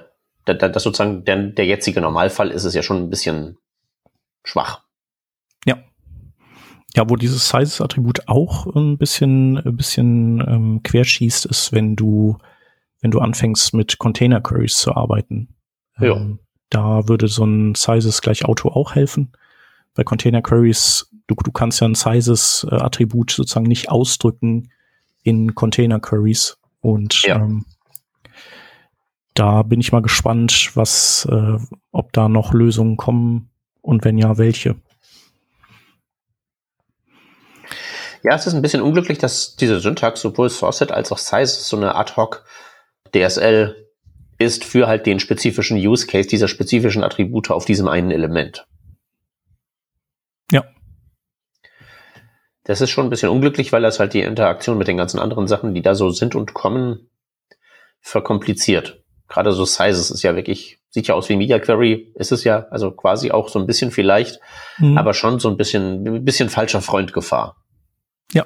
das, das sozusagen der, der jetzige Normalfall ist, ist ja schon ein bisschen schwach. Ja. Ja, wo dieses Sizes-Attribut auch ein bisschen, ein bisschen ähm, querschießt, ist, wenn du, wenn du anfängst mit Container-Queries zu arbeiten. Ja. Ähm, da würde so ein Sizes gleich Auto auch helfen. Bei Container Queries, du, du kannst ja ein Sizes-Attribut sozusagen nicht ausdrücken in Container Queries. Und ja. ähm, da bin ich mal gespannt, was, äh, ob da noch Lösungen kommen und wenn ja, welche. Ja, es ist ein bisschen unglücklich, dass diese Syntax sowohl Sourceset als auch Size so eine Ad-Hoc DSL ist für halt den spezifischen Use Case dieser spezifischen Attribute auf diesem einen Element. Ja. Das ist schon ein bisschen unglücklich, weil das halt die Interaktion mit den ganzen anderen Sachen, die da so sind und kommen, verkompliziert. Gerade so Sizes ist ja wirklich, sieht ja aus wie Media Query, ist es ja, also quasi auch so ein bisschen vielleicht, mhm. aber schon so ein bisschen, ein bisschen falscher Freund Gefahr. Ja.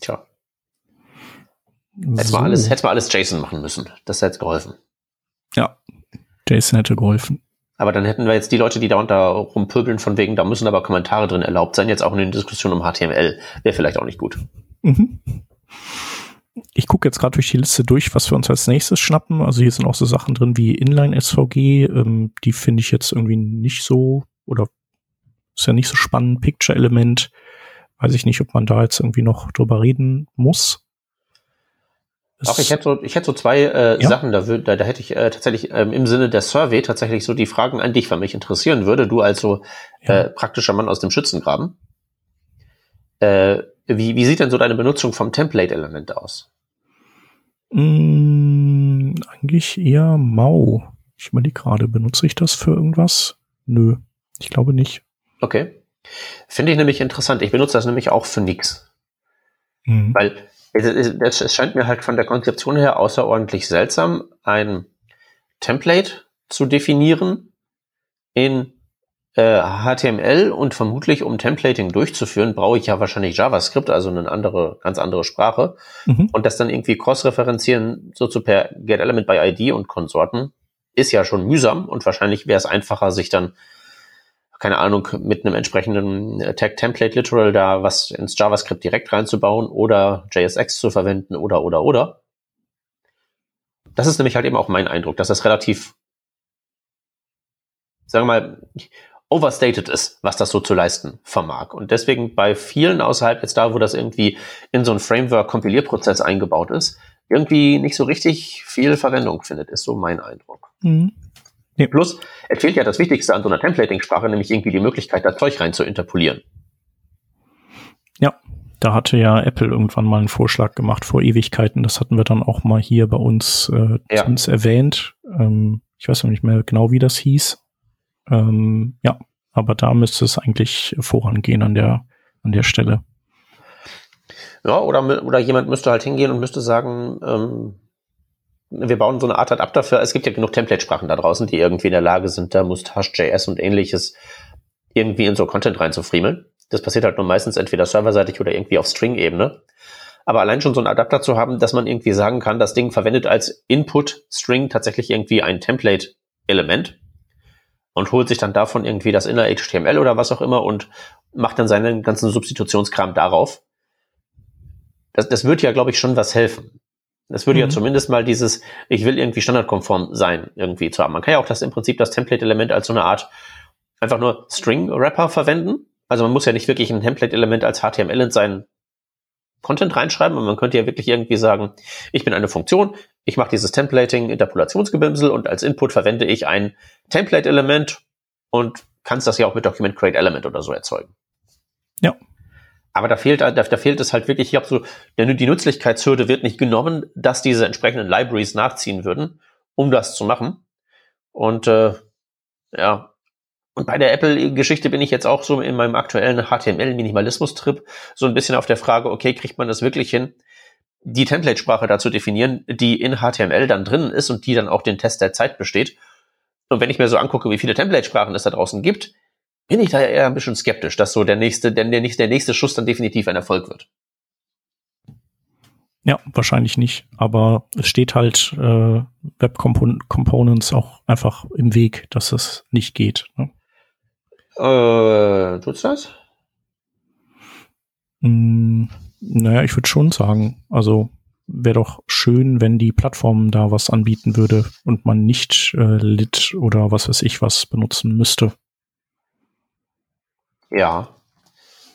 Tja. Hätte so. mal alles, hätte mal alles Jason machen müssen. Das hätte geholfen. Ja. Jason hätte geholfen. Aber dann hätten wir jetzt die Leute, die da unter rumpöbeln von wegen, da müssen aber Kommentare drin erlaubt sein, jetzt auch in den Diskussionen um HTML. Wäre vielleicht auch nicht gut. Mhm. Ich gucke jetzt gerade durch die Liste durch, was wir uns als nächstes schnappen. Also hier sind auch so Sachen drin wie Inline-SVG. Ähm, die finde ich jetzt irgendwie nicht so oder ist ja nicht so spannend. Picture-Element. Weiß ich nicht, ob man da jetzt irgendwie noch drüber reden muss. Auch ich hätte so, ich hätte so zwei äh, ja. Sachen, da, da, da hätte ich äh, tatsächlich ähm, im Sinne der Survey tatsächlich so die Fragen an dich, weil mich interessieren würde, du als so ja. äh, praktischer Mann aus dem Schützengraben. Äh, wie, wie sieht denn so deine Benutzung vom Template-Element aus? Mm, eigentlich eher mau. Ich meine gerade, benutze ich das für irgendwas? Nö, ich glaube nicht. Okay. Finde ich nämlich interessant. Ich benutze das nämlich auch für nix. Mhm. Weil es, scheint mir halt von der Konzeption her außerordentlich seltsam, ein Template zu definieren in äh, HTML und vermutlich, um Templating durchzuführen, brauche ich ja wahrscheinlich JavaScript, also eine andere, ganz andere Sprache. Mhm. Und das dann irgendwie cross-referenzieren, so zu per GetElement by ID und Konsorten, ist ja schon mühsam und wahrscheinlich wäre es einfacher, sich dann keine Ahnung, mit einem entsprechenden Tag Template Literal da was ins JavaScript direkt reinzubauen oder JSX zu verwenden oder, oder, oder. Das ist nämlich halt eben auch mein Eindruck, dass das relativ, sagen wir mal, overstated ist, was das so zu leisten vermag. Und deswegen bei vielen außerhalb jetzt da, wo das irgendwie in so einen Framework-Kompilierprozess eingebaut ist, irgendwie nicht so richtig viel Verwendung findet, ist so mein Eindruck. Mhm. Nee. Plus, es fehlt ja das Wichtigste an so einer Templating-Sprache, nämlich irgendwie die Möglichkeit, da Zeug rein zu interpolieren. Ja, da hatte ja Apple irgendwann mal einen Vorschlag gemacht vor Ewigkeiten. Das hatten wir dann auch mal hier bei uns äh, ja. zumindest erwähnt. Ähm, ich weiß noch nicht mehr genau, wie das hieß. Ähm, ja, aber da müsste es eigentlich vorangehen an der, an der Stelle. Ja, oder, oder jemand müsste halt hingehen und müsste sagen, ähm, wir bauen so eine Art Adapter für, es gibt ja genug Template-Sprachen da draußen, die irgendwie in der Lage sind, da Mustache.js und ähnliches irgendwie in so Content reinzufriemeln. Das passiert halt nur meistens entweder serverseitig oder irgendwie auf String-Ebene. Aber allein schon so einen Adapter zu haben, dass man irgendwie sagen kann, das Ding verwendet als Input-String tatsächlich irgendwie ein Template-Element und holt sich dann davon irgendwie das inner HTML oder was auch immer und macht dann seinen ganzen Substitutionskram darauf. Das, das wird ja, glaube ich, schon was helfen. Das würde mhm. ja zumindest mal dieses, ich will irgendwie standardkonform sein, irgendwie zu haben. Man kann ja auch das im Prinzip das Template-Element als so eine Art einfach nur String-Wrapper verwenden. Also man muss ja nicht wirklich ein Template-Element als HTML in seinen Content reinschreiben, aber man könnte ja wirklich irgendwie sagen, ich bin eine Funktion, ich mache dieses Templating, Interpolationsgebimsel und als Input verwende ich ein Template-Element und kannst das ja auch mit Document Create Element oder so erzeugen. Ja. Aber da fehlt, da, da fehlt es halt wirklich, ich habe so, die Nützlichkeitshürde wird nicht genommen, dass diese entsprechenden Libraries nachziehen würden, um das zu machen. Und äh, ja, und bei der Apple-Geschichte bin ich jetzt auch so in meinem aktuellen HTML-Minimalismus-Trip so ein bisschen auf der Frage, okay, kriegt man das wirklich hin, die Template-Sprache dazu definieren, die in HTML dann drin ist und die dann auch den Test der Zeit besteht. Und wenn ich mir so angucke, wie viele Template-Sprachen es da draußen gibt, bin ich da eher ein bisschen skeptisch, dass so der nächste, denn der nächste, der nächste Schuss dann definitiv ein Erfolg wird. Ja, wahrscheinlich nicht. Aber es steht halt äh, Web Components auch einfach im Weg, dass es nicht geht. Ne? Äh, tut's das? Mm, naja, ich würde schon sagen, also wäre doch schön, wenn die Plattform da was anbieten würde und man nicht äh, Lit oder was weiß ich was benutzen müsste. Ja.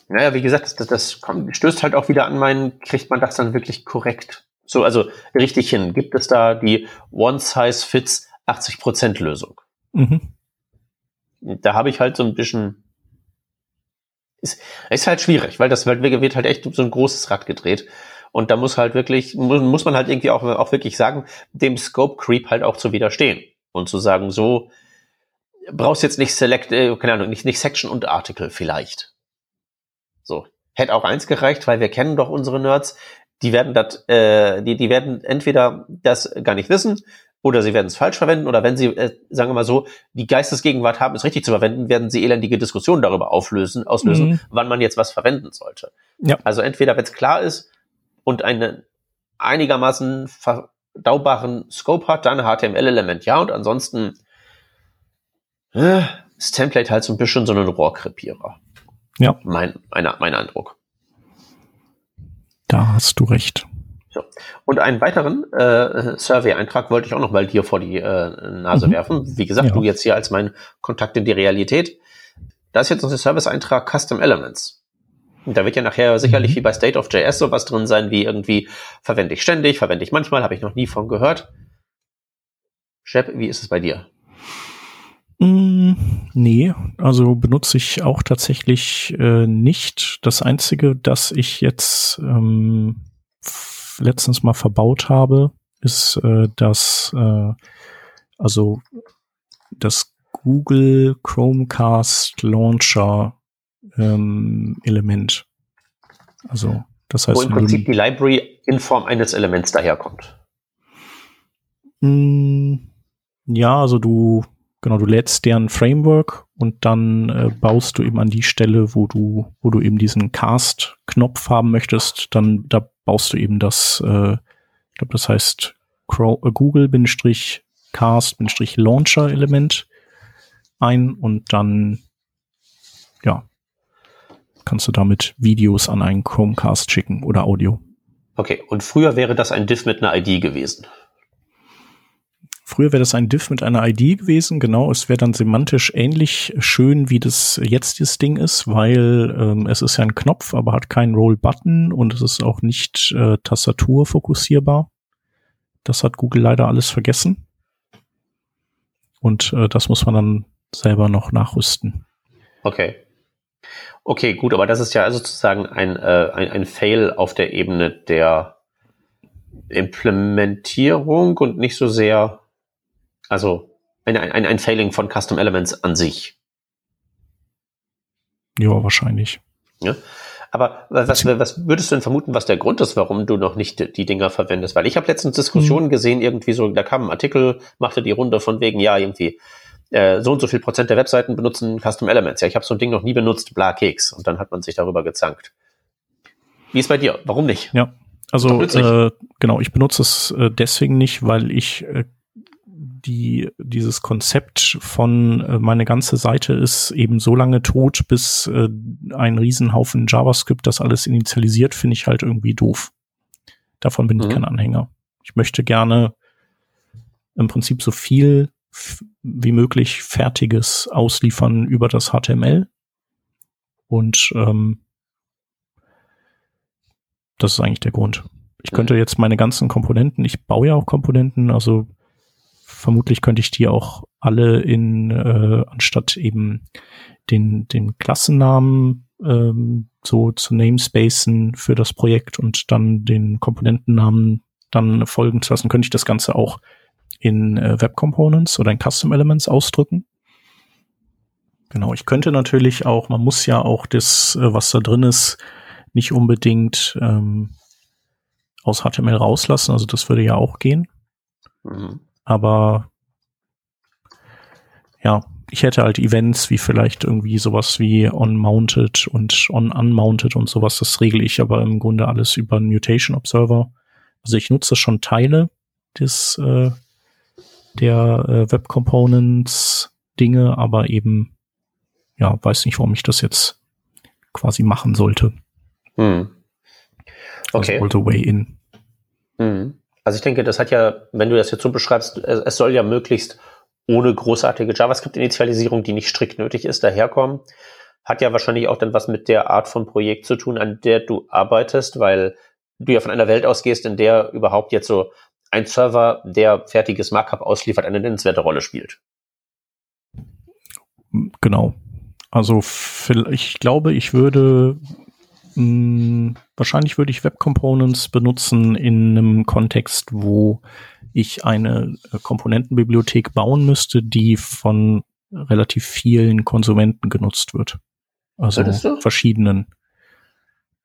Naja, wie gesagt, das, das kommt, stößt halt auch wieder an meinen, kriegt man das dann wirklich korrekt? So, also richtig hin. Gibt es da die One-Size-Fits 80% Lösung? Mhm. Da habe ich halt so ein bisschen, ist, ist halt schwierig, weil das wird, wird halt echt so ein großes Rad gedreht. Und da muss halt wirklich, muss, muss man halt irgendwie auch, auch wirklich sagen, dem Scope Creep halt auch zu widerstehen. Und zu sagen, so, brauchst jetzt nicht Select, äh, keine Ahnung, nicht, nicht Section und Article vielleicht. So. Hätte auch eins gereicht, weil wir kennen doch unsere Nerds, die werden das, äh, die, die werden entweder das gar nicht wissen oder sie werden es falsch verwenden oder wenn sie, äh, sagen wir mal so, die Geistesgegenwart haben, es richtig zu verwenden, werden sie elendige Diskussionen darüber auflösen, auslösen, mhm. wann man jetzt was verwenden sollte. Ja. Also entweder, wenn es klar ist und einen einigermaßen verdaubaren Scope hat, dann HTML-Element ja und ansonsten ist Template halt so ein bisschen so ein Rohrkrepierer. Ja. Mein, mein, mein Eindruck. Da hast du recht. So. Und einen weiteren äh, Survey-Eintrag wollte ich auch noch mal dir vor die äh, Nase mhm. werfen. Wie gesagt, ja. du jetzt hier als mein Kontakt in die Realität. Da ist jetzt noch der Service-Eintrag Custom Elements. Und da wird ja nachher sicherlich mhm. wie bei State of JS sowas drin sein, wie irgendwie verwende ich ständig, verwende ich manchmal, habe ich noch nie von gehört. Shep, wie ist es bei dir? Mm, nee, also benutze ich auch tatsächlich äh, nicht. Das Einzige, das ich jetzt ähm, letztens mal verbaut habe, ist äh, das, äh, also das Google Chromecast Launcher ähm, Element. Also das heißt, wo im Prinzip die Library in Form eines Elements daherkommt. Mh, mm, ja, also du genau, du lädst deren Framework und dann äh, baust du eben an die Stelle, wo du, wo du eben diesen Cast-Knopf haben möchtest, dann da baust du eben das, äh, ich glaube, das heißt äh, Google-Cast-Launcher-Element ein und dann ja, kannst du damit Videos an einen Chromecast schicken oder Audio. Okay, und früher wäre das ein Diff mit einer ID gewesen. Früher wäre das ein Diff mit einer ID gewesen, genau. Es wäre dann semantisch ähnlich schön, wie das jetzt das Ding ist, weil ähm, es ist ja ein Knopf, aber hat keinen Roll-Button und es ist auch nicht äh, Tastatur fokussierbar. Das hat Google leider alles vergessen. Und äh, das muss man dann selber noch nachrüsten. Okay. Okay, gut, aber das ist ja sozusagen ein, äh, ein, ein Fail auf der Ebene der Implementierung und nicht so sehr, also ein, ein, ein Failing von Custom Elements an sich. Ja, wahrscheinlich. Ja. Aber was, was würdest du denn vermuten, was der Grund ist, warum du noch nicht die Dinger verwendest? Weil ich habe letztens Diskussionen mhm. gesehen, irgendwie so, da kam ein Artikel, machte die Runde von wegen, ja, irgendwie äh, so und so viel Prozent der Webseiten benutzen Custom Elements. Ja, ich habe so ein Ding noch nie benutzt, bla Keks. Und dann hat man sich darüber gezankt. Wie ist bei dir? Warum nicht? Ja, also äh, genau, ich benutze es äh, deswegen nicht, weil ich äh, die dieses Konzept von äh, meine ganze Seite ist eben so lange tot, bis äh, ein Riesenhaufen JavaScript das alles initialisiert, finde ich halt irgendwie doof. Davon bin mhm. ich kein Anhänger. Ich möchte gerne im Prinzip so viel wie möglich Fertiges ausliefern über das HTML. Und ähm, das ist eigentlich der Grund. Ich könnte jetzt meine ganzen Komponenten, ich baue ja auch Komponenten, also vermutlich könnte ich die auch alle in, äh, anstatt eben den, den Klassennamen ähm, so zu namespacen für das Projekt und dann den Komponentennamen dann folgen zu lassen, könnte ich das Ganze auch in äh, Web Components oder in Custom Elements ausdrücken. Genau, ich könnte natürlich auch, man muss ja auch das, äh, was da drin ist, nicht unbedingt ähm, aus HTML rauslassen, also das würde ja auch gehen. Mhm. Aber ja, ich hätte halt Events wie vielleicht irgendwie sowas wie on-mounted und on-unmounted und sowas, das regle ich aber im Grunde alles über Mutation Observer. Also ich nutze schon Teile des äh, der äh, Web Components Dinge, aber eben, ja, weiß nicht, warum ich das jetzt quasi machen sollte. Hm. Okay. Also all the way in. Hm. Also ich denke, das hat ja, wenn du das jetzt so beschreibst, es soll ja möglichst ohne großartige JavaScript-Initialisierung, die nicht strikt nötig ist, daherkommen. Hat ja wahrscheinlich auch dann was mit der Art von Projekt zu tun, an der du arbeitest, weil du ja von einer Welt ausgehst, in der überhaupt jetzt so ein Server, der fertiges Markup ausliefert, eine nennenswerte Rolle spielt. Genau. Also ich glaube, ich würde mh, hm, wahrscheinlich würde ich Web Components benutzen in einem Kontext, wo ich eine äh, Komponentenbibliothek bauen müsste, die von relativ vielen Konsumenten genutzt wird. Also verschiedenen.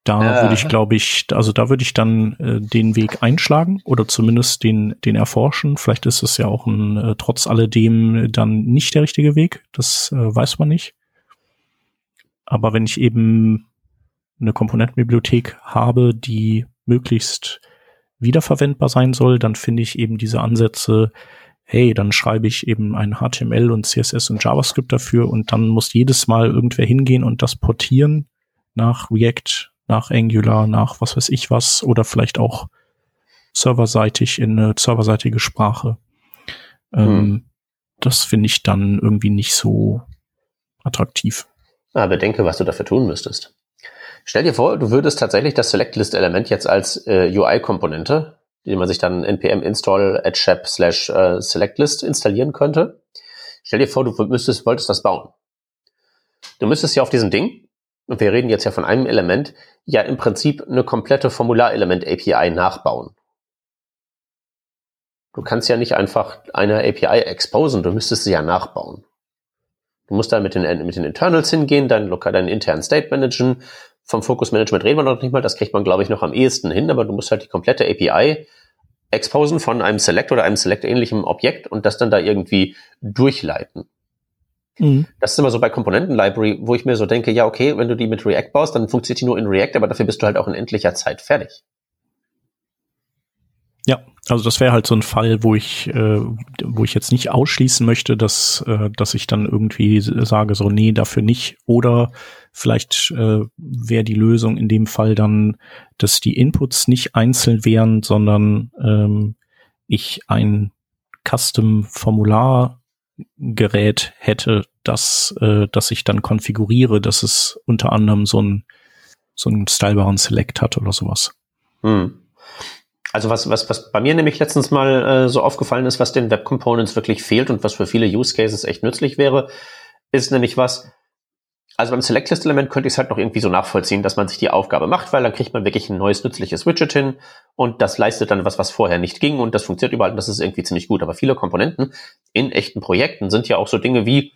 Da ja. würde ich, glaube ich, also da würde ich dann äh, den Weg einschlagen oder zumindest den, den erforschen. Vielleicht ist es ja auch ein, äh, trotz alledem dann nicht der richtige Weg. Das äh, weiß man nicht. Aber wenn ich eben eine Komponentenbibliothek habe, die möglichst wiederverwendbar sein soll, dann finde ich eben diese Ansätze, hey, dann schreibe ich eben ein HTML und CSS und JavaScript dafür und dann muss jedes Mal irgendwer hingehen und das portieren nach React nach Angular, nach was weiß ich was oder vielleicht auch serverseitig in eine serverseitige Sprache. Ähm, hm. Das finde ich dann irgendwie nicht so attraktiv. Aber denke, was du dafür tun müsstest. Stell dir vor, du würdest tatsächlich das Select-List-Element jetzt als äh, UI-Komponente, die man sich dann npm install at shap slash äh, selectlist installieren könnte. Stell dir vor, du müsstest, wolltest das bauen. Du müsstest ja auf diesem Ding und wir reden jetzt ja von einem Element, ja im Prinzip eine komplette Formularelement-API nachbauen. Du kannst ja nicht einfach eine API exposen, du müsstest sie ja nachbauen. Du musst dann mit den, mit den Internals hingehen, deinen, deinen internen State managen. Vom Focus Management reden wir noch nicht mal, das kriegt man, glaube ich, noch am ehesten hin, aber du musst halt die komplette API exposen von einem Select oder einem Select-ähnlichen Objekt und das dann da irgendwie durchleiten. Mhm. Das ist immer so bei Komponenten-Library, wo ich mir so denke, ja, okay, wenn du die mit React baust, dann funktioniert die nur in React, aber dafür bist du halt auch in endlicher Zeit fertig. Ja, also das wäre halt so ein Fall, wo ich, äh, wo ich jetzt nicht ausschließen möchte, dass, äh, dass ich dann irgendwie sage, so nee, dafür nicht. Oder vielleicht äh, wäre die Lösung in dem Fall dann, dass die Inputs nicht einzeln wären, sondern ähm, ich ein Custom-Formulargerät hätte, das, äh, das ich dann konfiguriere, dass es unter anderem so ein so einen stylebaren Select hat oder sowas. Hm. Also was, was, was bei mir nämlich letztens mal äh, so aufgefallen ist, was den Web Components wirklich fehlt und was für viele Use Cases echt nützlich wäre, ist nämlich was, also beim Select-List-Element könnte ich es halt noch irgendwie so nachvollziehen, dass man sich die Aufgabe macht, weil dann kriegt man wirklich ein neues nützliches Widget hin und das leistet dann was, was vorher nicht ging und das funktioniert überall und das ist irgendwie ziemlich gut. Aber viele Komponenten in echten Projekten sind ja auch so Dinge wie,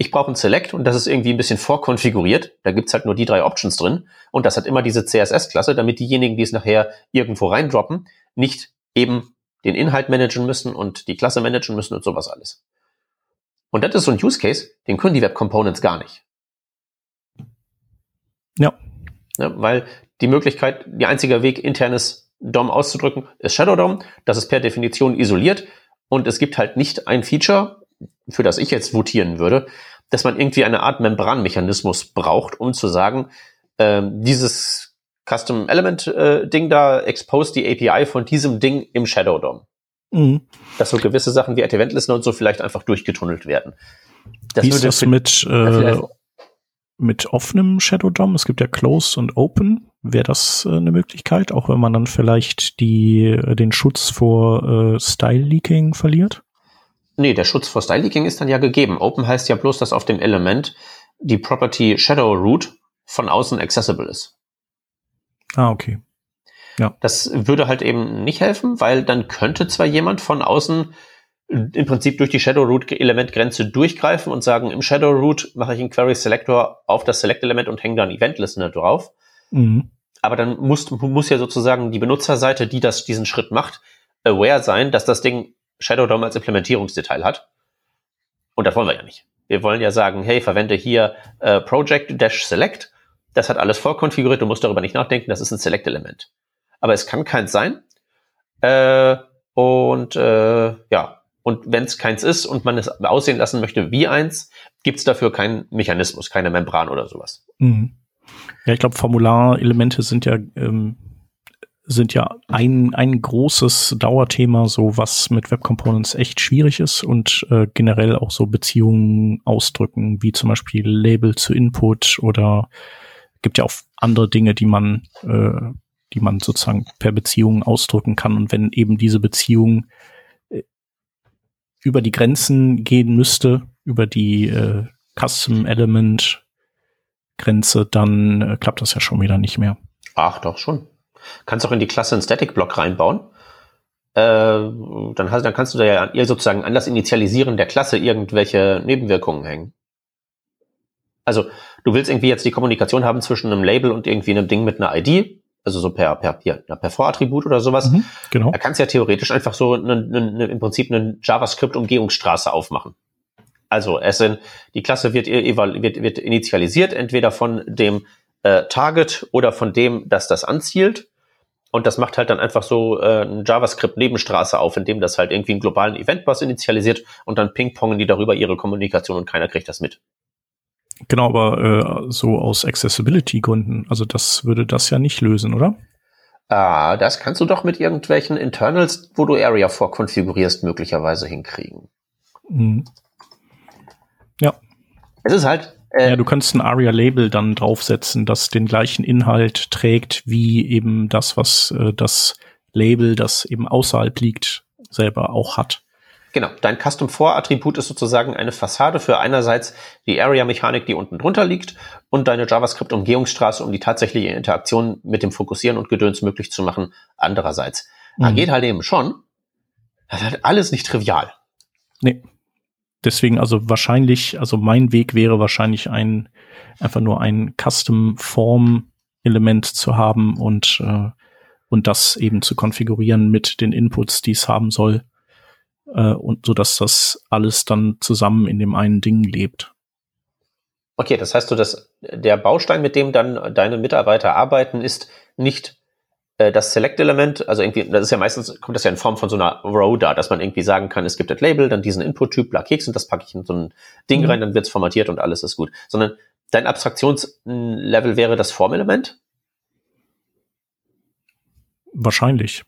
ich brauche ein Select und das ist irgendwie ein bisschen vorkonfiguriert. Da gibt's halt nur die drei Options drin. Und das hat immer diese CSS-Klasse, damit diejenigen, die es nachher irgendwo reindroppen, nicht eben den Inhalt managen müssen und die Klasse managen müssen und sowas alles. Und das ist so ein Use Case, den können die Web Components gar nicht. Ja. ja. Weil die Möglichkeit, die einzige Weg, internes DOM auszudrücken, ist Shadow DOM. Das ist per Definition isoliert. Und es gibt halt nicht ein Feature, für das ich jetzt votieren würde, dass man irgendwie eine Art Membranmechanismus braucht, um zu sagen, äh, dieses Custom Element äh, Ding da expose die API von diesem Ding im Shadow DOM. Mhm. Dass so gewisse Sachen wie Event Listener und so vielleicht einfach durchgetunnelt werden. Das wie ist das mit, äh, mit offenem Shadow DOM? Es gibt ja Closed und Open. Wäre das äh, eine Möglichkeit, auch wenn man dann vielleicht die, äh, den Schutz vor äh, Style Leaking verliert? Nee, der Schutz vor Style Leaking ist dann ja gegeben. Open heißt ja bloß, dass auf dem Element die Property Shadow Root von außen accessible ist. Ah, okay. Ja. Das würde halt eben nicht helfen, weil dann könnte zwar jemand von außen im Prinzip durch die Shadow Root Elementgrenze durchgreifen und sagen, im Shadow Root mache ich einen Query Selector auf das Select Element und hänge dann Event Listener drauf. Mhm. Aber dann muss, muss ja sozusagen die Benutzerseite, die das, diesen Schritt macht, aware sein, dass das Ding Shadow DOM als Implementierungsdetail hat. Und das wollen wir ja nicht. Wir wollen ja sagen, hey, verwende hier äh, Project-Select. Das hat alles vorkonfiguriert, du musst darüber nicht nachdenken, das ist ein Select-Element. Aber es kann keins sein. Äh, und äh, ja, und wenn es keins ist und man es aussehen lassen möchte wie eins, gibt es dafür keinen Mechanismus, keine Membran oder sowas. Mhm. Ja, ich glaube, Formularelemente sind ja ähm, sind ja ein, ein großes Dauerthema, so was mit Web Components echt schwierig ist und äh, generell auch so Beziehungen ausdrücken, wie zum Beispiel Label zu Input oder gibt ja auch andere Dinge, die man, äh, die man sozusagen per Beziehung ausdrücken kann. Und wenn eben diese Beziehung äh, über die Grenzen gehen müsste, über die äh, Custom Element Grenze, dann äh, klappt das ja schon wieder nicht mehr. Ach, doch schon. Kannst auch in die Klasse einen Static-Block reinbauen. Äh, dann, hast, dann kannst du da ja ihr sozusagen an das Initialisieren der Klasse irgendwelche Nebenwirkungen hängen. Also du willst irgendwie jetzt die Kommunikation haben zwischen einem Label und irgendwie einem Ding mit einer ID, also so per per per, per Vorattribut oder sowas. Mhm, genau. Da kannst du ja theoretisch einfach so eine, eine, im Prinzip eine JavaScript-Umgehungsstraße aufmachen. Also es sind, die Klasse wird, wird, wird initialisiert, entweder von dem äh, Target oder von dem, das das anzielt. Und das macht halt dann einfach so äh, ein JavaScript-Nebenstraße auf, indem das halt irgendwie einen globalen Event-Bus initialisiert und dann ping-pongen die darüber ihre Kommunikation und keiner kriegt das mit. Genau, aber äh, so aus Accessibility-Gründen, also das würde das ja nicht lösen, oder? Ah, das kannst du doch mit irgendwelchen Internals, wo du Area vorkonfigurierst, möglicherweise hinkriegen. Mhm. Ja. Es ist halt äh, ja, du kannst ein ARIA-Label dann draufsetzen, das den gleichen Inhalt trägt wie eben das, was äh, das Label, das eben außerhalb liegt, selber auch hat. Genau, dein Custom For Attribut ist sozusagen eine Fassade für einerseits die Area Mechanik, die unten drunter liegt und deine JavaScript Umgehungsstraße, um die tatsächliche Interaktion mit dem Fokussieren und Gedöns möglich zu machen, andererseits. Mhm. Da geht halt eben schon. Das ist halt alles nicht trivial. Nee deswegen also wahrscheinlich, also mein Weg wäre wahrscheinlich ein, einfach nur ein Custom Form Element zu haben und, äh, und das eben zu konfigurieren mit den Inputs, die es haben soll. Äh, und so dass das alles dann zusammen in dem einen Ding lebt. Okay, das heißt du, dass der Baustein, mit dem dann deine Mitarbeiter arbeiten, ist nicht das Select-Element, also irgendwie, das ist ja meistens, kommt das ja in Form von so einer Row da, dass man irgendwie sagen kann, es gibt das Label, dann diesen Input-Typ, bla Keks und das packe ich in so ein Ding mhm. rein, dann wird's formatiert und alles ist gut. Sondern dein Abstraktionslevel wäre das Formelement? Wahrscheinlich.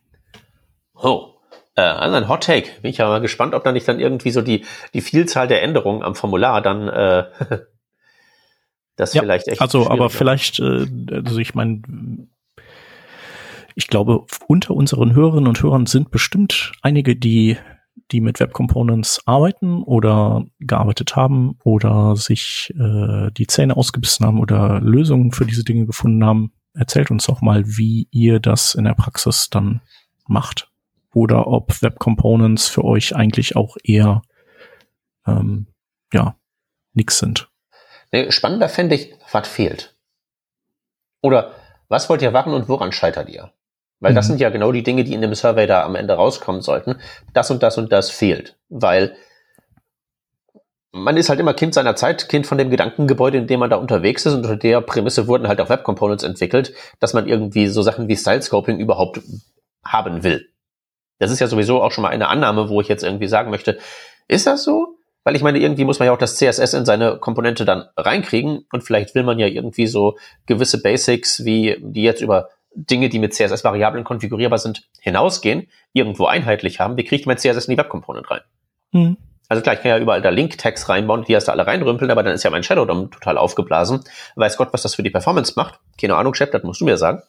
Oh. Äh, also ein Hot Take. Bin ich ja mal gespannt, ob da nicht dann irgendwie so die, die Vielzahl der Änderungen am Formular dann äh, <laughs> das ja, vielleicht echt. Also, aber vielleicht, äh, also ich meine, ich glaube, unter unseren Hörerinnen und Hörern sind bestimmt einige, die die mit Web Components arbeiten oder gearbeitet haben oder sich äh, die Zähne ausgebissen haben oder Lösungen für diese Dinge gefunden haben. Erzählt uns doch mal, wie ihr das in der Praxis dann macht. Oder ob Web Components für euch eigentlich auch eher ähm, ja nix sind. Spannender fände ich, was fehlt. Oder was wollt ihr machen und woran scheitert ihr? Weil das mhm. sind ja genau die Dinge, die in dem Survey da am Ende rauskommen sollten. Das und das und das fehlt. Weil man ist halt immer Kind seiner Zeit, Kind von dem Gedankengebäude, in dem man da unterwegs ist. Und unter der Prämisse wurden halt auch Web Components entwickelt, dass man irgendwie so Sachen wie Style Scoping überhaupt haben will. Das ist ja sowieso auch schon mal eine Annahme, wo ich jetzt irgendwie sagen möchte, ist das so? Weil ich meine, irgendwie muss man ja auch das CSS in seine Komponente dann reinkriegen und vielleicht will man ja irgendwie so gewisse Basics, wie die jetzt über Dinge, die mit CSS-Variablen konfigurierbar sind, hinausgehen, irgendwo einheitlich haben, wie kriegt man CSS in die Web-Component rein? Mhm. Also klar, ich kann ja überall da Link-Tags reinbauen, die erst alle reinrümpeln, aber dann ist ja mein Shadow DOM total aufgeblasen. Weiß Gott, was das für die Performance macht. Keine Ahnung, Chef, das musst du mir sagen.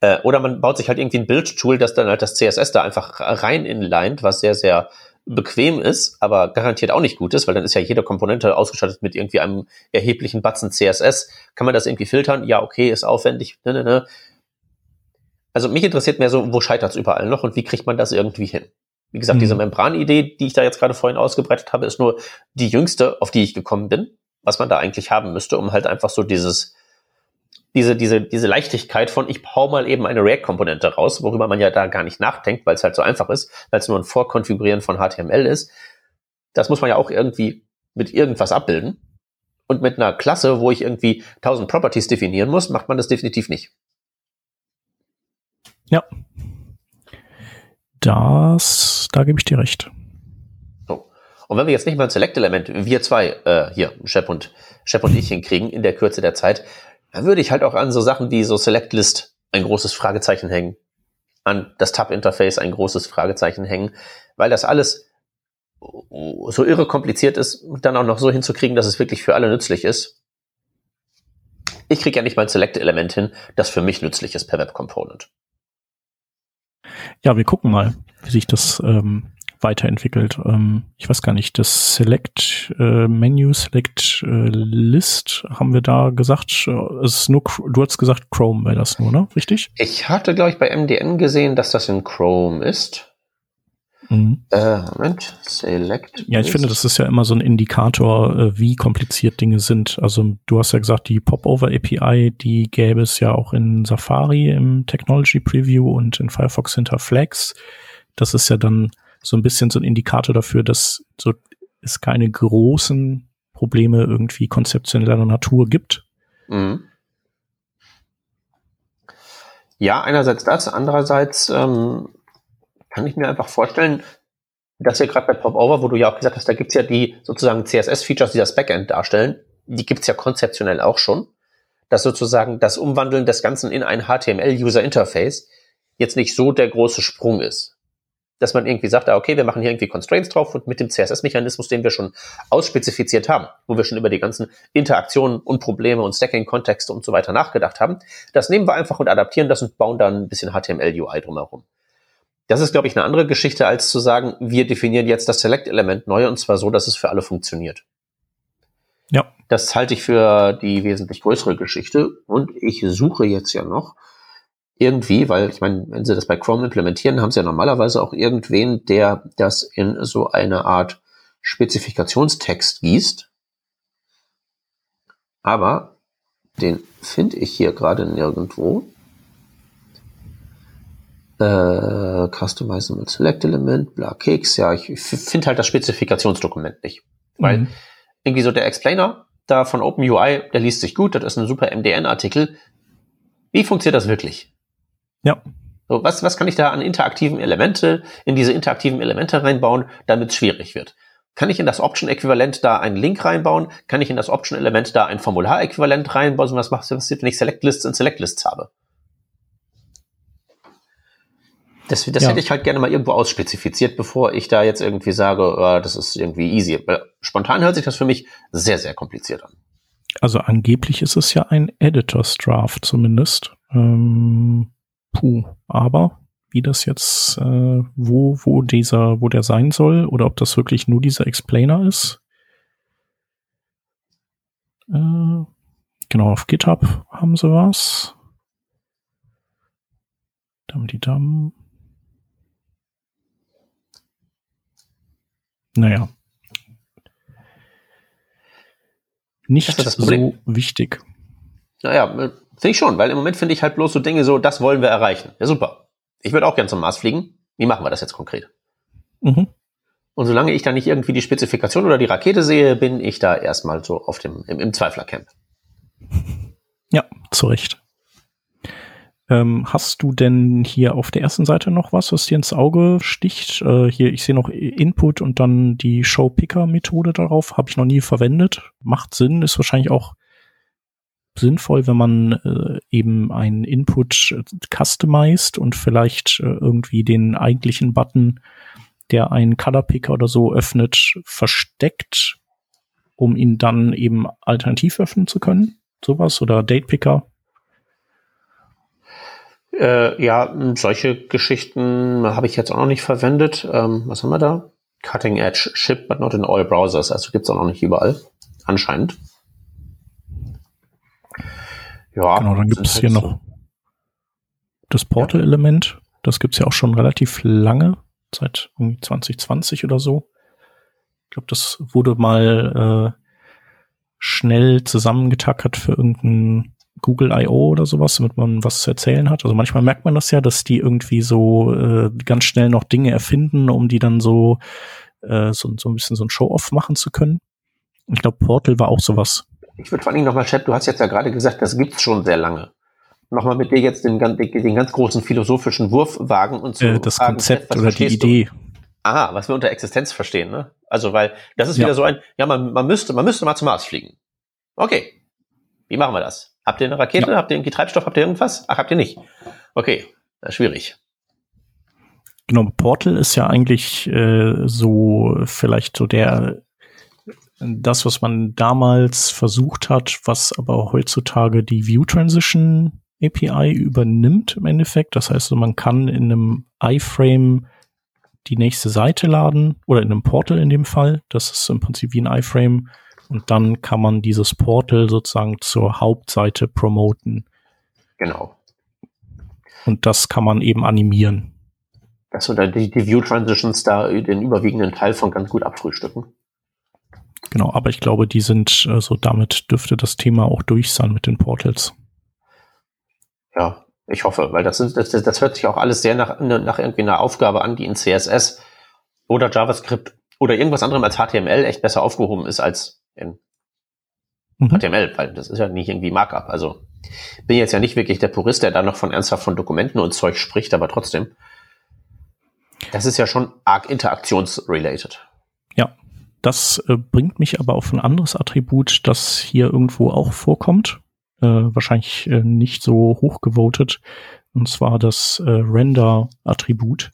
Äh, oder man baut sich halt irgendwie ein Build-Tool, das dann halt das CSS da einfach rein inlined, was sehr, sehr bequem ist, aber garantiert auch nicht gut ist, weil dann ist ja jede Komponente ausgestattet mit irgendwie einem erheblichen Batzen CSS. Kann man das irgendwie filtern? Ja, okay, ist aufwendig. Ne, ne, ne. Also mich interessiert mehr so, wo scheitert es überall noch und wie kriegt man das irgendwie hin? Wie gesagt, mhm. diese Membran-Idee, die ich da jetzt gerade vorhin ausgebreitet habe, ist nur die jüngste, auf die ich gekommen bin, was man da eigentlich haben müsste, um halt einfach so dieses diese, diese, diese Leichtigkeit von, ich hau mal eben eine React-Komponente raus, worüber man ja da gar nicht nachdenkt, weil es halt so einfach ist, weil es nur ein Vorkonfigurieren von HTML ist. Das muss man ja auch irgendwie mit irgendwas abbilden. Und mit einer Klasse, wo ich irgendwie 1000 Properties definieren muss, macht man das definitiv nicht. Ja. Das, da gebe ich dir recht. So. Und wenn wir jetzt nicht mal ein Select-Element, wir zwei, äh, hier, Shep und, Shep und ich hinkriegen in der Kürze der Zeit, da würde ich halt auch an so Sachen wie so Select List ein großes Fragezeichen hängen. An das Tab-Interface ein großes Fragezeichen hängen, weil das alles so irre kompliziert ist, dann auch noch so hinzukriegen, dass es wirklich für alle nützlich ist. Ich kriege ja nicht mal Select-Element hin, das für mich nützlich ist per Web Component. Ja, wir gucken mal, wie sich das ähm, weiterentwickelt. Ähm, ich weiß gar nicht, das Select äh, Menu, Select äh, List, haben wir da gesagt, äh, es ist nur, du hast gesagt, Chrome wäre das nur, ne? Richtig? Ich hatte, glaube ich, bei MDN gesehen, dass das in Chrome ist. Mhm. Äh, Moment, Select. Ja, ich finde, das ist ja immer so ein Indikator, äh, wie kompliziert Dinge sind. Also du hast ja gesagt, die Popover API, die gäbe es ja auch in Safari im Technology Preview und in Firefox hinter Flags. Das ist ja dann so ein bisschen so ein Indikator dafür, dass so es keine großen Probleme irgendwie konzeptioneller Natur gibt. Mhm. Ja, einerseits das, andererseits ähm, kann ich mir einfach vorstellen, dass ja gerade bei Popover, wo du ja auch gesagt hast, da gibt's ja die sozusagen CSS-Features, die das Backend darstellen, die gibt's ja konzeptionell auch schon, dass sozusagen das Umwandeln des Ganzen in ein HTML-User-Interface jetzt nicht so der große Sprung ist dass man irgendwie sagt, ah, okay, wir machen hier irgendwie Constraints drauf und mit dem CSS-Mechanismus, den wir schon ausspezifiziert haben, wo wir schon über die ganzen Interaktionen und Probleme und Stacking-Kontexte und so weiter nachgedacht haben, das nehmen wir einfach und adaptieren das und bauen dann ein bisschen HTML-UI drumherum. Das ist, glaube ich, eine andere Geschichte, als zu sagen, wir definieren jetzt das Select-Element neu und zwar so, dass es für alle funktioniert. Ja. Das halte ich für die wesentlich größere Geschichte und ich suche jetzt ja noch irgendwie, weil ich meine, wenn sie das bei Chrome implementieren, haben sie ja normalerweise auch irgendwen, der das in so eine Art Spezifikationstext gießt. Aber den finde ich hier gerade nirgendwo. Äh, Customizable Select Element, bla Keks, ja, ich finde halt das Spezifikationsdokument nicht. Weil mhm. irgendwie so der Explainer da von OpenUI, der liest sich gut, das ist ein super MDN-Artikel. Wie funktioniert das wirklich? Ja. So, was, was kann ich da an interaktiven Elemente, in diese interaktiven Elemente reinbauen, damit es schwierig wird? Kann ich in das Option-Äquivalent da einen Link reinbauen? Kann ich in das Option-Element da ein Formular-Äquivalent reinbauen? Was was wenn ich Select-Lists und Select-Lists habe? Das, das ja. hätte ich halt gerne mal irgendwo ausspezifiziert, bevor ich da jetzt irgendwie sage, oh, das ist irgendwie easy. Spontan hört sich das für mich sehr, sehr kompliziert an. Also angeblich ist es ja ein Editors Draft zumindest. Ähm, puh, aber wie das jetzt, äh, wo, wo dieser, wo der sein soll oder ob das wirklich nur dieser Explainer ist. Äh, genau, auf GitHub haben sie was. Dam die Dam. Naja. Nicht so wichtig. Naja, finde ich schon, weil im Moment finde ich halt bloß so Dinge so, das wollen wir erreichen. Ja, super. Ich würde auch gern zum Mars fliegen. Wie machen wir das jetzt konkret? Mhm. Und solange ich da nicht irgendwie die Spezifikation oder die Rakete sehe, bin ich da erstmal so auf dem, im, im Zweiflercamp. <laughs> Ja, zu Recht. Ähm, hast du denn hier auf der ersten Seite noch was, was dir ins Auge sticht? Äh, hier, ich sehe noch Input und dann die Show-Picker-Methode darauf. Habe ich noch nie verwendet. Macht Sinn, ist wahrscheinlich auch sinnvoll, wenn man äh, eben einen Input äh, customized und vielleicht äh, irgendwie den eigentlichen Button, der einen Color Picker oder so öffnet, versteckt, um ihn dann eben alternativ öffnen zu können. Sowas oder Date Picker äh, ja, solche Geschichten habe ich jetzt auch noch nicht verwendet. Ähm, was haben wir da? Cutting Edge Ship, but not in all browsers. Also gibt's auch noch nicht überall. Anscheinend. Ja. Genau, dann gibt's halt hier so. noch das Portal-Element. Das gibt's ja auch schon relativ lange, seit 2020 oder so. Ich glaube, das wurde mal äh, schnell zusammengetackert für irgendein Google I.O. oder sowas, damit man was zu erzählen hat. Also manchmal merkt man das ja, dass die irgendwie so äh, ganz schnell noch Dinge erfinden, um die dann so, äh, so, so ein bisschen so ein Show-Off machen zu können. Ich glaube, Portal war auch sowas. Ich würde vor allem nochmal, Chat, du hast jetzt ja gerade gesagt, das gibt's schon sehr lange. Nochmal mit dir jetzt den, den, ganz großen philosophischen Wurf wagen und so. Äh, das fragen, Konzept oder die Idee. Du? Aha, was wir unter Existenz verstehen, ne? Also, weil das ist ja. wieder so ein, ja, man, man müsste, man müsste mal zum Mars fliegen. Okay. Wie machen wir das? Habt ihr eine Rakete? Ja. Habt ihr irgendwie Treibstoff? Habt ihr irgendwas? Ach, habt ihr nicht. Okay, das ist schwierig. Genau, Portal ist ja eigentlich äh, so vielleicht so der das, was man damals versucht hat, was aber heutzutage die View Transition API übernimmt im Endeffekt. Das heißt, man kann in einem iFrame die nächste Seite laden oder in einem Portal in dem Fall. Das ist im Prinzip wie ein iFrame und dann kann man dieses Portal sozusagen zur Hauptseite promoten. Genau. Und das kann man eben animieren. Das oder die, die View Transitions da den überwiegenden Teil von ganz gut abfrühstücken. Genau, aber ich glaube, die sind, also damit dürfte das Thema auch durch sein mit den Portals. Ja, ich hoffe, weil das, sind, das, das hört sich auch alles sehr nach, nach irgendwie einer Aufgabe an, die in CSS oder JavaScript oder irgendwas anderem als HTML echt besser aufgehoben ist als in mhm. HTML, weil das ist ja nicht irgendwie Markup. Also bin jetzt ja nicht wirklich der Purist, der da noch von ernsthaft von Dokumenten und Zeug spricht, aber trotzdem. Das ist ja schon arg interaktionsrelated. Das äh, bringt mich aber auf ein anderes Attribut, das hier irgendwo auch vorkommt. Äh, wahrscheinlich äh, nicht so hoch gewotet. Und zwar das äh, Render-Attribut,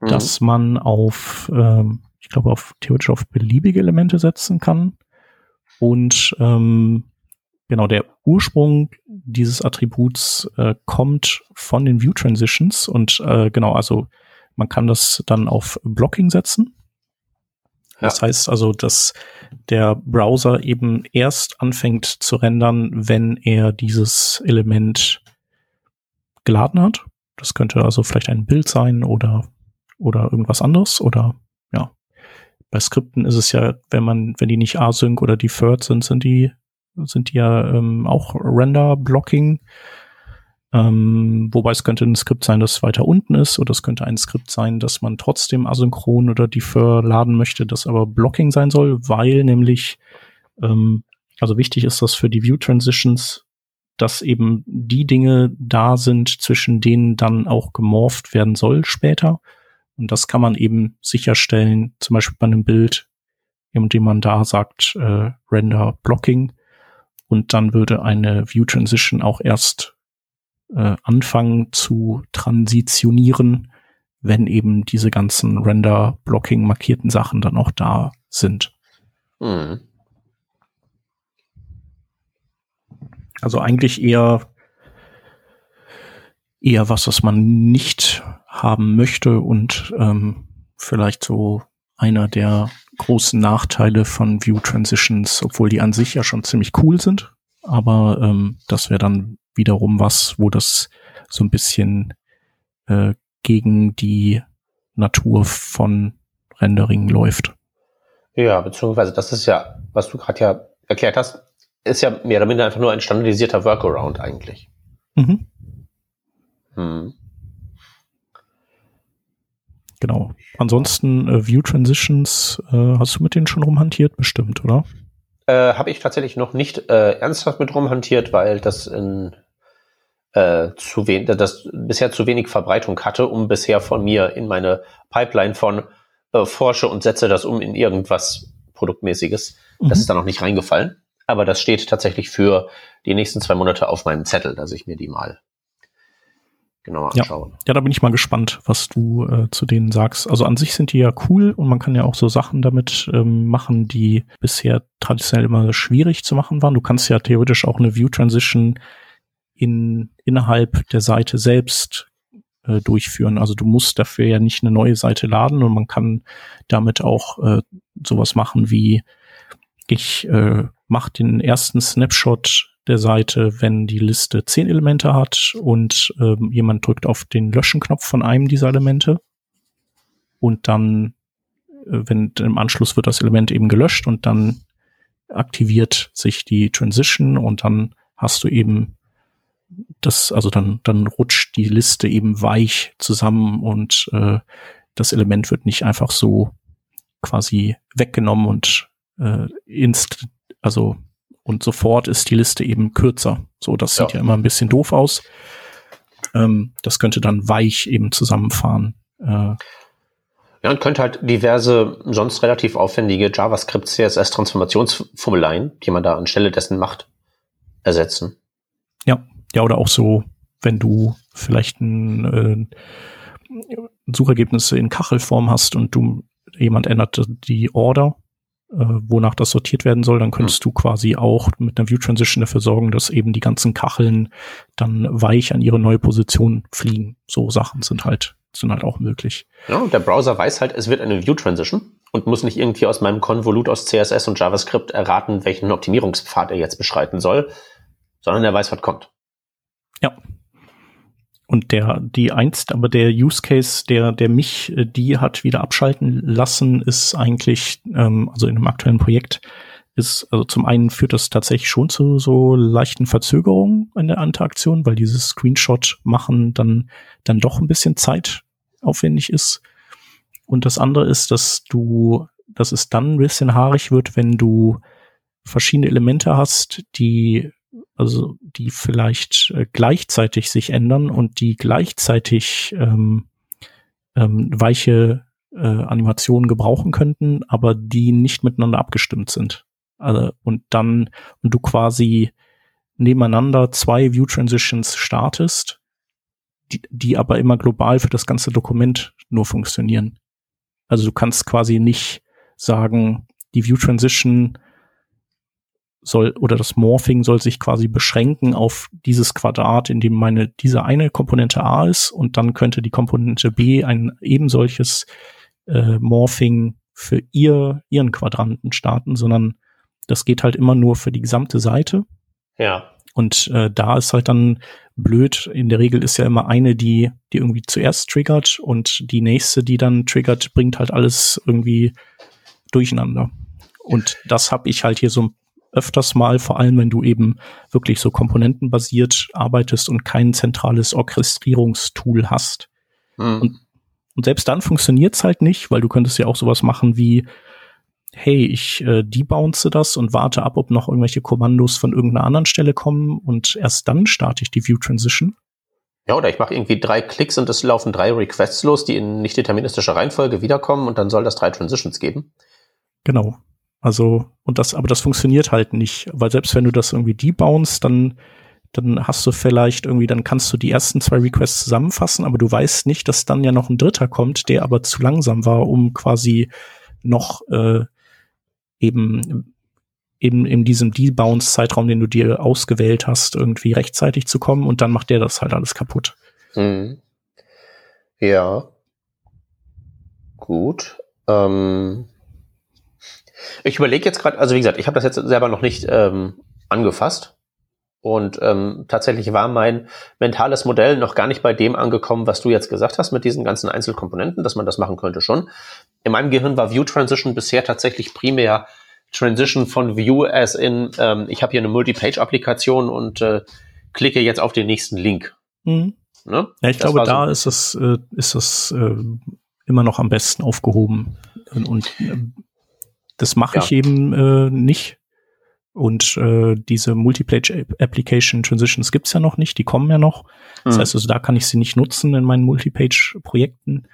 mhm. das man auf, ähm, ich glaube, auf theoretisch auf beliebige Elemente setzen kann. Und ähm, genau der Ursprung dieses Attributs äh, kommt von den View Transitions und äh, genau, also man kann das dann auf Blocking setzen. Ja. Das heißt also, dass der Browser eben erst anfängt zu rendern, wenn er dieses Element geladen hat. Das könnte also vielleicht ein Bild sein oder, oder irgendwas anderes oder bei Skripten ist es ja, wenn man, wenn die nicht async oder deferred sind, sind die, sind die ja ähm, auch Render-Blocking. Ähm, wobei es könnte ein Skript sein, das weiter unten ist, oder es könnte ein Skript sein, dass man trotzdem asynchron oder defer laden möchte, das aber Blocking sein soll, weil nämlich, ähm, also wichtig ist das für die View Transitions, dass eben die Dinge da sind, zwischen denen dann auch gemorpht werden soll später. Und das kann man eben sicherstellen, zum Beispiel bei einem Bild, indem man da sagt, äh, Render Blocking. Und dann würde eine View Transition auch erst äh, anfangen zu transitionieren, wenn eben diese ganzen Render Blocking markierten Sachen dann auch da sind. Mhm. Also eigentlich eher eher was, was man nicht haben möchte und ähm, vielleicht so einer der großen Nachteile von View Transitions, obwohl die an sich ja schon ziemlich cool sind. Aber ähm, das wäre dann wiederum was, wo das so ein bisschen äh, gegen die Natur von Rendering läuft. Ja, beziehungsweise das ist ja, was du gerade ja erklärt hast, ist ja mehr oder minder einfach nur ein standardisierter Workaround eigentlich. Mhm. Hm. Genau. Ansonsten äh, View Transitions, äh, hast du mit denen schon rumhantiert? Bestimmt, oder? Äh, Habe ich tatsächlich noch nicht äh, ernsthaft mit rumhantiert, weil das in äh, zu wenig, das bisher zu wenig Verbreitung hatte, um bisher von mir in meine Pipeline von äh, forsche und setze das um in irgendwas Produktmäßiges. Mhm. Das ist da noch nicht reingefallen. Aber das steht tatsächlich für die nächsten zwei Monate auf meinem Zettel, dass ich mir die mal genauer anschauen. Ja. ja, da bin ich mal gespannt, was du äh, zu denen sagst. Also an sich sind die ja cool und man kann ja auch so Sachen damit ähm, machen, die bisher traditionell immer schwierig zu machen waren. Du kannst ja theoretisch auch eine View Transition in, innerhalb der Seite selbst äh, durchführen. Also du musst dafür ja nicht eine neue Seite laden und man kann damit auch äh, sowas machen wie ich äh, mache den ersten Snapshot der Seite, wenn die Liste zehn Elemente hat und ähm, jemand drückt auf den Löschen-Knopf von einem dieser Elemente und dann, äh, wenn im Anschluss wird das Element eben gelöscht und dann aktiviert sich die Transition und dann hast du eben das, also dann, dann rutscht die Liste eben weich zusammen und äh, das Element wird nicht einfach so quasi weggenommen und äh, inst, also und sofort ist die Liste eben kürzer. So, das sieht ja, ja immer ein bisschen doof aus. Ähm, das könnte dann weich eben zusammenfahren. Äh, ja, und könnte halt diverse, sonst relativ aufwendige JavaScript, CSS Transformationsformuleien, die man da anstelle dessen macht, ersetzen. Ja, ja, oder auch so, wenn du vielleicht ein äh, Suchergebnisse in Kachelform hast und du jemand ändert die Order wonach das sortiert werden soll, dann könntest du quasi auch mit einer View Transition dafür sorgen, dass eben die ganzen Kacheln dann weich an ihre neue Position fliegen. So Sachen sind halt, sind halt auch möglich. Ja, und der Browser weiß halt, es wird eine View Transition und muss nicht irgendwie aus meinem Konvolut aus CSS und JavaScript erraten, welchen Optimierungspfad er jetzt beschreiten soll, sondern er weiß, was kommt. Ja, und der, die einst, aber der Use Case, der, der mich, äh, die hat wieder abschalten lassen, ist eigentlich, ähm, also in einem aktuellen Projekt, ist, also zum einen führt das tatsächlich schon zu so leichten Verzögerungen in der Interaktion, weil dieses Screenshot machen dann, dann doch ein bisschen zeitaufwendig ist. Und das andere ist, dass du, dass es dann ein bisschen haarig wird, wenn du verschiedene Elemente hast, die also die vielleicht äh, gleichzeitig sich ändern und die gleichzeitig ähm, ähm, weiche äh, Animationen gebrauchen könnten, aber die nicht miteinander abgestimmt sind. Also, und dann, und du quasi nebeneinander zwei View Transitions startest, die, die aber immer global für das ganze Dokument nur funktionieren. Also du kannst quasi nicht sagen, die View Transition soll oder das Morphing soll sich quasi beschränken auf dieses Quadrat, in dem meine diese eine Komponente A ist und dann könnte die Komponente B ein ebensolches äh, Morphing für ihr ihren Quadranten starten, sondern das geht halt immer nur für die gesamte Seite. Ja. Und äh, da ist halt dann blöd. In der Regel ist ja immer eine, die die irgendwie zuerst triggert und die nächste, die dann triggert, bringt halt alles irgendwie durcheinander. Und das habe ich halt hier so öfters mal, vor allem wenn du eben wirklich so komponentenbasiert arbeitest und kein zentrales Orchestrierungstool hast. Mhm. Und, und, selbst dann funktioniert es halt nicht, weil du könntest ja auch sowas machen wie, hey, ich äh, debounce das und warte ab, ob noch irgendwelche Kommandos von irgendeiner anderen Stelle kommen und erst dann starte ich die View Transition. Ja, oder ich mache irgendwie drei Klicks und es laufen drei Requests los, die in nicht deterministischer Reihenfolge wiederkommen und dann soll das drei Transitions geben. Genau. Also, und das, aber das funktioniert halt nicht, weil selbst wenn du das irgendwie debounce, dann, dann hast du vielleicht irgendwie, dann kannst du die ersten zwei Requests zusammenfassen, aber du weißt nicht, dass dann ja noch ein dritter kommt, der aber zu langsam war, um quasi noch äh, eben eben in diesem Debounce-Zeitraum, den du dir ausgewählt hast, irgendwie rechtzeitig zu kommen und dann macht der das halt alles kaputt. Mhm. Ja. Gut. Ähm ich überlege jetzt gerade, also wie gesagt, ich habe das jetzt selber noch nicht ähm, angefasst. Und ähm, tatsächlich war mein mentales Modell noch gar nicht bei dem angekommen, was du jetzt gesagt hast mit diesen ganzen Einzelkomponenten, dass man das machen könnte schon. In meinem Gehirn war View Transition bisher tatsächlich primär Transition von View as in, ähm, ich habe hier eine Multi-Page-Applikation und äh, klicke jetzt auf den nächsten Link. Mhm. Ne? Ja, ich das glaube, da so ist es, äh, ist es äh, immer noch am besten aufgehoben. Und, und äh, das mache ja. ich eben äh, nicht. Und äh, diese Multipage-Application Transitions gibt's ja noch nicht, die kommen ja noch. Das mhm. heißt also, da kann ich sie nicht nutzen in meinen Multipage-Projekten.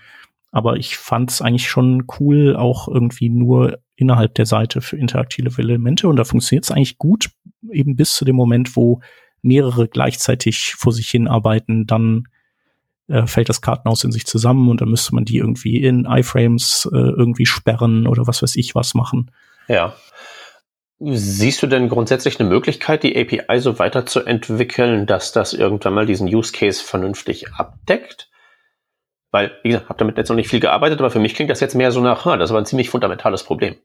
Aber ich fand es eigentlich schon cool, auch irgendwie nur innerhalb der Seite für interaktive Elemente. Und da funktioniert es eigentlich gut, eben bis zu dem Moment, wo mehrere gleichzeitig vor sich hin arbeiten, dann äh, fällt das Kartenhaus in sich zusammen und dann müsste man die irgendwie in iFrames äh, irgendwie sperren oder was weiß ich was machen. Ja. Siehst du denn grundsätzlich eine Möglichkeit, die API so weiterzuentwickeln, dass das irgendwann mal diesen Use Case vernünftig abdeckt? Weil, wie gesagt, habe damit jetzt noch nicht viel gearbeitet, aber für mich klingt das jetzt mehr so nach, ha, das war ein ziemlich fundamentales Problem.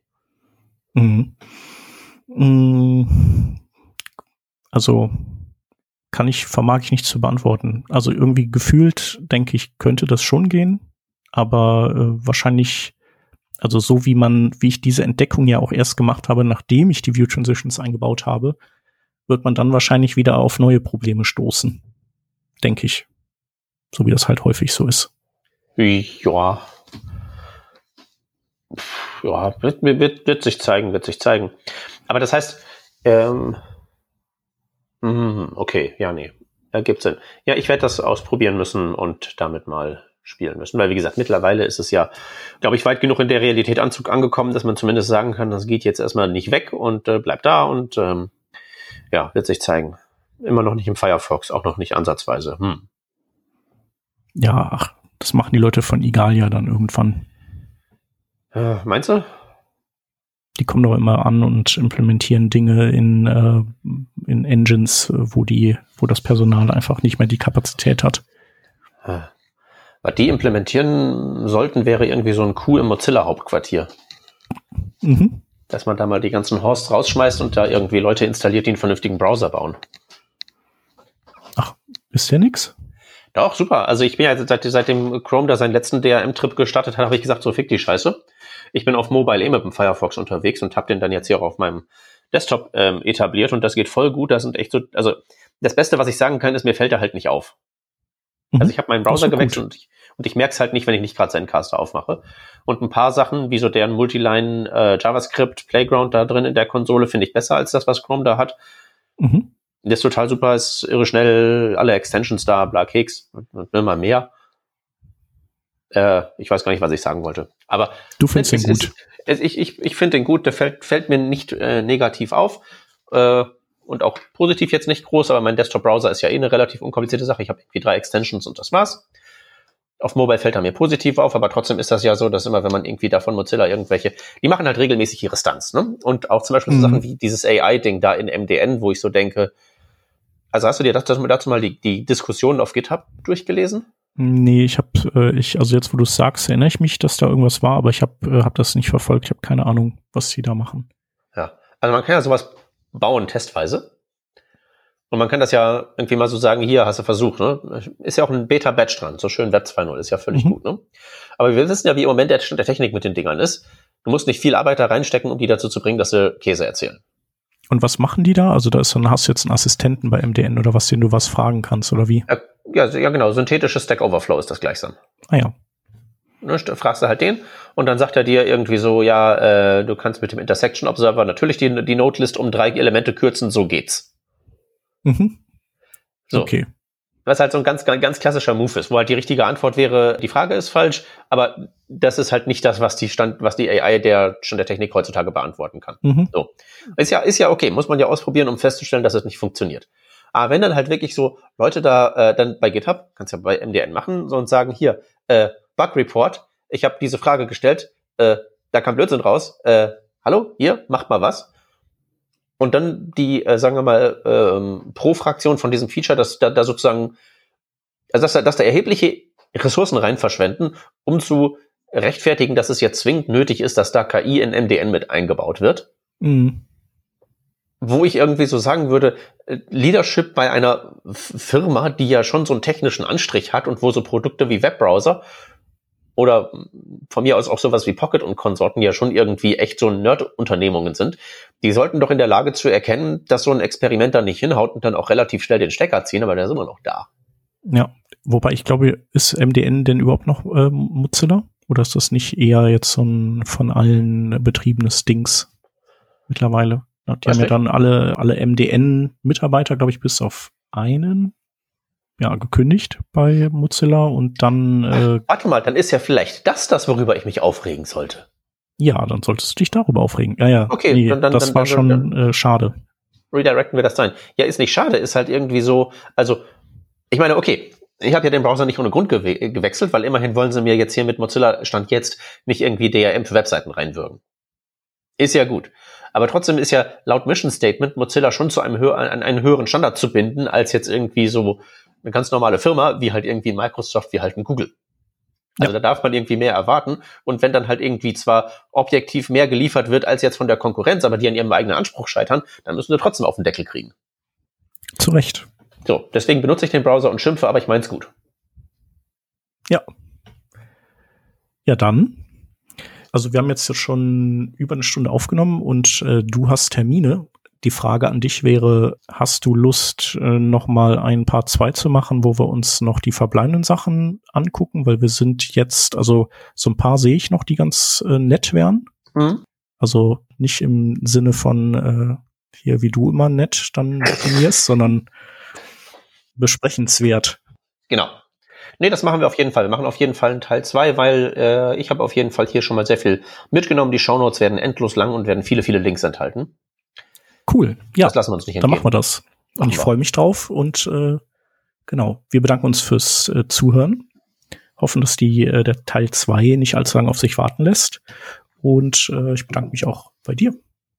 Mhm. mhm. Also kann ich, vermag ich nicht zu beantworten. Also irgendwie gefühlt, denke ich, könnte das schon gehen, aber äh, wahrscheinlich, also so wie man, wie ich diese Entdeckung ja auch erst gemacht habe, nachdem ich die View Transitions eingebaut habe, wird man dann wahrscheinlich wieder auf neue Probleme stoßen. Denke ich. So wie das halt häufig so ist. Ja. Ja, wird, wird, wird sich zeigen, wird sich zeigen. Aber das heißt, ähm, okay, ja, nee, ergibt Sinn. Ja, ich werde das ausprobieren müssen und damit mal spielen müssen, weil wie gesagt, mittlerweile ist es ja, glaube ich, weit genug in der Realität Anzug angekommen, dass man zumindest sagen kann, das geht jetzt erstmal nicht weg und äh, bleibt da und ähm, ja, wird sich zeigen. Immer noch nicht im Firefox, auch noch nicht ansatzweise. Hm. Ja, ach, das machen die Leute von Igalia dann irgendwann. Äh, meinst du? Die kommen doch immer an und implementieren Dinge in, äh, in Engines, wo die, wo das Personal einfach nicht mehr die Kapazität hat. Äh, was die implementieren sollten, wäre irgendwie so ein Coup im Mozilla-Hauptquartier. Mhm. Dass man da mal die ganzen Horsts rausschmeißt und da irgendwie Leute installiert, die einen vernünftigen Browser bauen. Ach, ist ja nix? Doch, super. Also ich bin ja seit, seitdem Chrome da seinen letzten DRM-Trip gestartet hat, habe ich gesagt, so fick die Scheiße. Ich bin auf Mobile eh mit dem Firefox unterwegs und habe den dann jetzt hier auch auf meinem Desktop ähm, etabliert und das geht voll gut. Das sind echt so, also das Beste, was ich sagen kann, ist, mir fällt er halt nicht auf. Mhm. Also ich habe meinen Browser gewechselt und ich, und ich merke es halt nicht, wenn ich nicht gerade seinen Caster aufmache. Und ein paar Sachen, wie so deren Multiline äh, JavaScript Playground da drin in der Konsole, finde ich besser als das, was Chrome da hat. Mhm. Das ist total super, ist irre schnell, alle Extensions da, bla Keks, und immer mehr. Äh, ich weiß gar nicht, was ich sagen wollte. Aber du findest den gut. Ist, ich ich, ich finde den gut, der fällt, fällt mir nicht äh, negativ auf. Äh, und auch positiv jetzt nicht groß, aber mein Desktop-Browser ist ja eh eine relativ unkomplizierte Sache. Ich habe irgendwie drei Extensions und das war's. Auf Mobile fällt er mir positiv auf, aber trotzdem ist das ja so, dass immer, wenn man irgendwie da von Mozilla irgendwelche, die machen halt regelmäßig ihre Stunts, ne? Und auch zum Beispiel so mhm. Sachen wie dieses AI-Ding da in MDN, wo ich so denke, also hast du dir dazu, dazu mal die, die Diskussionen auf GitHub durchgelesen? Nee, ich habe, äh, ich, also jetzt, wo du es sagst, erinnere ich mich, dass da irgendwas war, aber ich habe äh, hab das nicht verfolgt. Ich habe keine Ahnung, was sie da machen. Ja, also man kann ja sowas bauen, testweise. Und man kann das ja irgendwie mal so sagen, hier hast du versucht, ne? Ist ja auch ein Beta-Batch dran, so schön Web 2.0, ist ja völlig mhm. gut, ne? Aber wir wissen ja, wie im Moment der Stand der Technik mit den Dingern ist. Du musst nicht viel Arbeit da reinstecken, um die dazu zu bringen, dass sie Käse erzählen. Und was machen die da? Also da ist dann hast du jetzt einen Assistenten bei MDN oder was, den du was fragen kannst oder wie? Ja, ja, genau. Synthetisches Stack Overflow ist das gleichsam. Ah ja. Ne, fragst du halt den und dann sagt er dir irgendwie so, ja, äh, du kannst mit dem Intersection Observer natürlich die, die Node-List um drei Elemente kürzen, so geht's. Mhm. So. Okay. Was halt so ein ganz, ganz klassischer Move ist, wo halt die richtige Antwort wäre, die Frage ist falsch, aber das ist halt nicht das, was die Stand, was die AI der Stand der Technik heutzutage beantworten kann. Mhm. So. Ist ja, ist ja okay, muss man ja ausprobieren, um festzustellen, dass es nicht funktioniert. Aber wenn dann halt wirklich so Leute da äh, dann bei GitHub, kannst ja bei MDN machen, so und sagen, hier, äh, Bug Report, ich habe diese Frage gestellt, äh, da kam Blödsinn raus, äh, hallo, hier, macht mal was. Und dann die, äh, sagen wir mal, ähm, Pro-Fraktion von diesem Feature, dass da, da sozusagen, also dass da, dass da erhebliche Ressourcen rein verschwenden, um zu rechtfertigen, dass es jetzt zwingend nötig ist, dass da KI in MDN mit eingebaut wird. Mhm. Wo ich irgendwie so sagen würde, äh, Leadership bei einer Firma, die ja schon so einen technischen Anstrich hat und wo so Produkte wie Webbrowser oder von mir aus auch sowas wie Pocket und Konsorten ja schon irgendwie echt so Nerd-Unternehmungen sind, die sollten doch in der Lage zu erkennen, dass so ein Experiment da nicht hinhaut und dann auch relativ schnell den Stecker ziehen, aber der ist immer noch da. Ja, wobei ich glaube, ist MDN denn überhaupt noch äh, Mozilla? Oder ist das nicht eher jetzt so ein von allen betriebenes Dings mittlerweile? Die Was haben ja dann alle, alle MDN-Mitarbeiter, glaube ich, bis auf einen ja, gekündigt bei Mozilla und dann. Äh, Warte mal, dann ist ja vielleicht das das, worüber ich mich aufregen sollte. Ja, dann solltest du dich darüber aufregen. Ja, ja. Okay, nee, dann, dann, das dann, war schon äh, schade. Redirecten wir das sein. Ja, ist nicht schade, ist halt irgendwie so, also, ich meine, okay, ich habe ja den Browser nicht ohne Grund gewe gewechselt, weil immerhin wollen sie mir jetzt hier mit Mozilla Stand jetzt nicht irgendwie DRM für Webseiten reinwürgen. Ist ja gut. Aber trotzdem ist ja laut Mission Statement Mozilla schon zu einem, hö an einen höheren Standard zu binden, als jetzt irgendwie so eine ganz normale Firma, wie halt irgendwie Microsoft, wie halt ein Google. Also ja. da darf man irgendwie mehr erwarten. Und wenn dann halt irgendwie zwar objektiv mehr geliefert wird als jetzt von der Konkurrenz, aber die an ihrem eigenen Anspruch scheitern, dann müssen sie trotzdem auf den Deckel kriegen. Zu Recht. So, deswegen benutze ich den Browser und schimpfe, aber ich meins gut. Ja. Ja, dann. Also wir haben jetzt schon über eine Stunde aufgenommen und äh, du hast Termine die Frage an dich wäre, hast du Lust, äh, noch mal ein paar zwei zu machen, wo wir uns noch die verbleibenden Sachen angucken? Weil wir sind jetzt, also so ein paar sehe ich noch, die ganz äh, nett wären. Mhm. Also nicht im Sinne von äh, hier, wie du immer nett dann definierst, sondern besprechenswert. Genau. Nee, das machen wir auf jeden Fall. Wir machen auf jeden Fall einen Teil zwei, weil äh, ich habe auf jeden Fall hier schon mal sehr viel mitgenommen. Die Shownotes werden endlos lang und werden viele, viele Links enthalten. Cool. Ja, das lassen wir uns nicht entgehen. Dann machen wir das. Und ich freue mich drauf und äh, genau, wir bedanken uns fürs äh, Zuhören. Hoffen, dass die äh, der Teil 2 nicht allzu lange auf sich warten lässt. Und äh, ich bedanke mich auch bei dir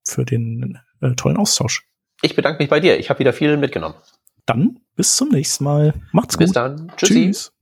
für den äh, tollen Austausch. Ich bedanke mich bei dir. Ich habe wieder viel mitgenommen. Dann bis zum nächsten Mal. Macht's bis gut. Bis dann. Tschüssi. Tschüss.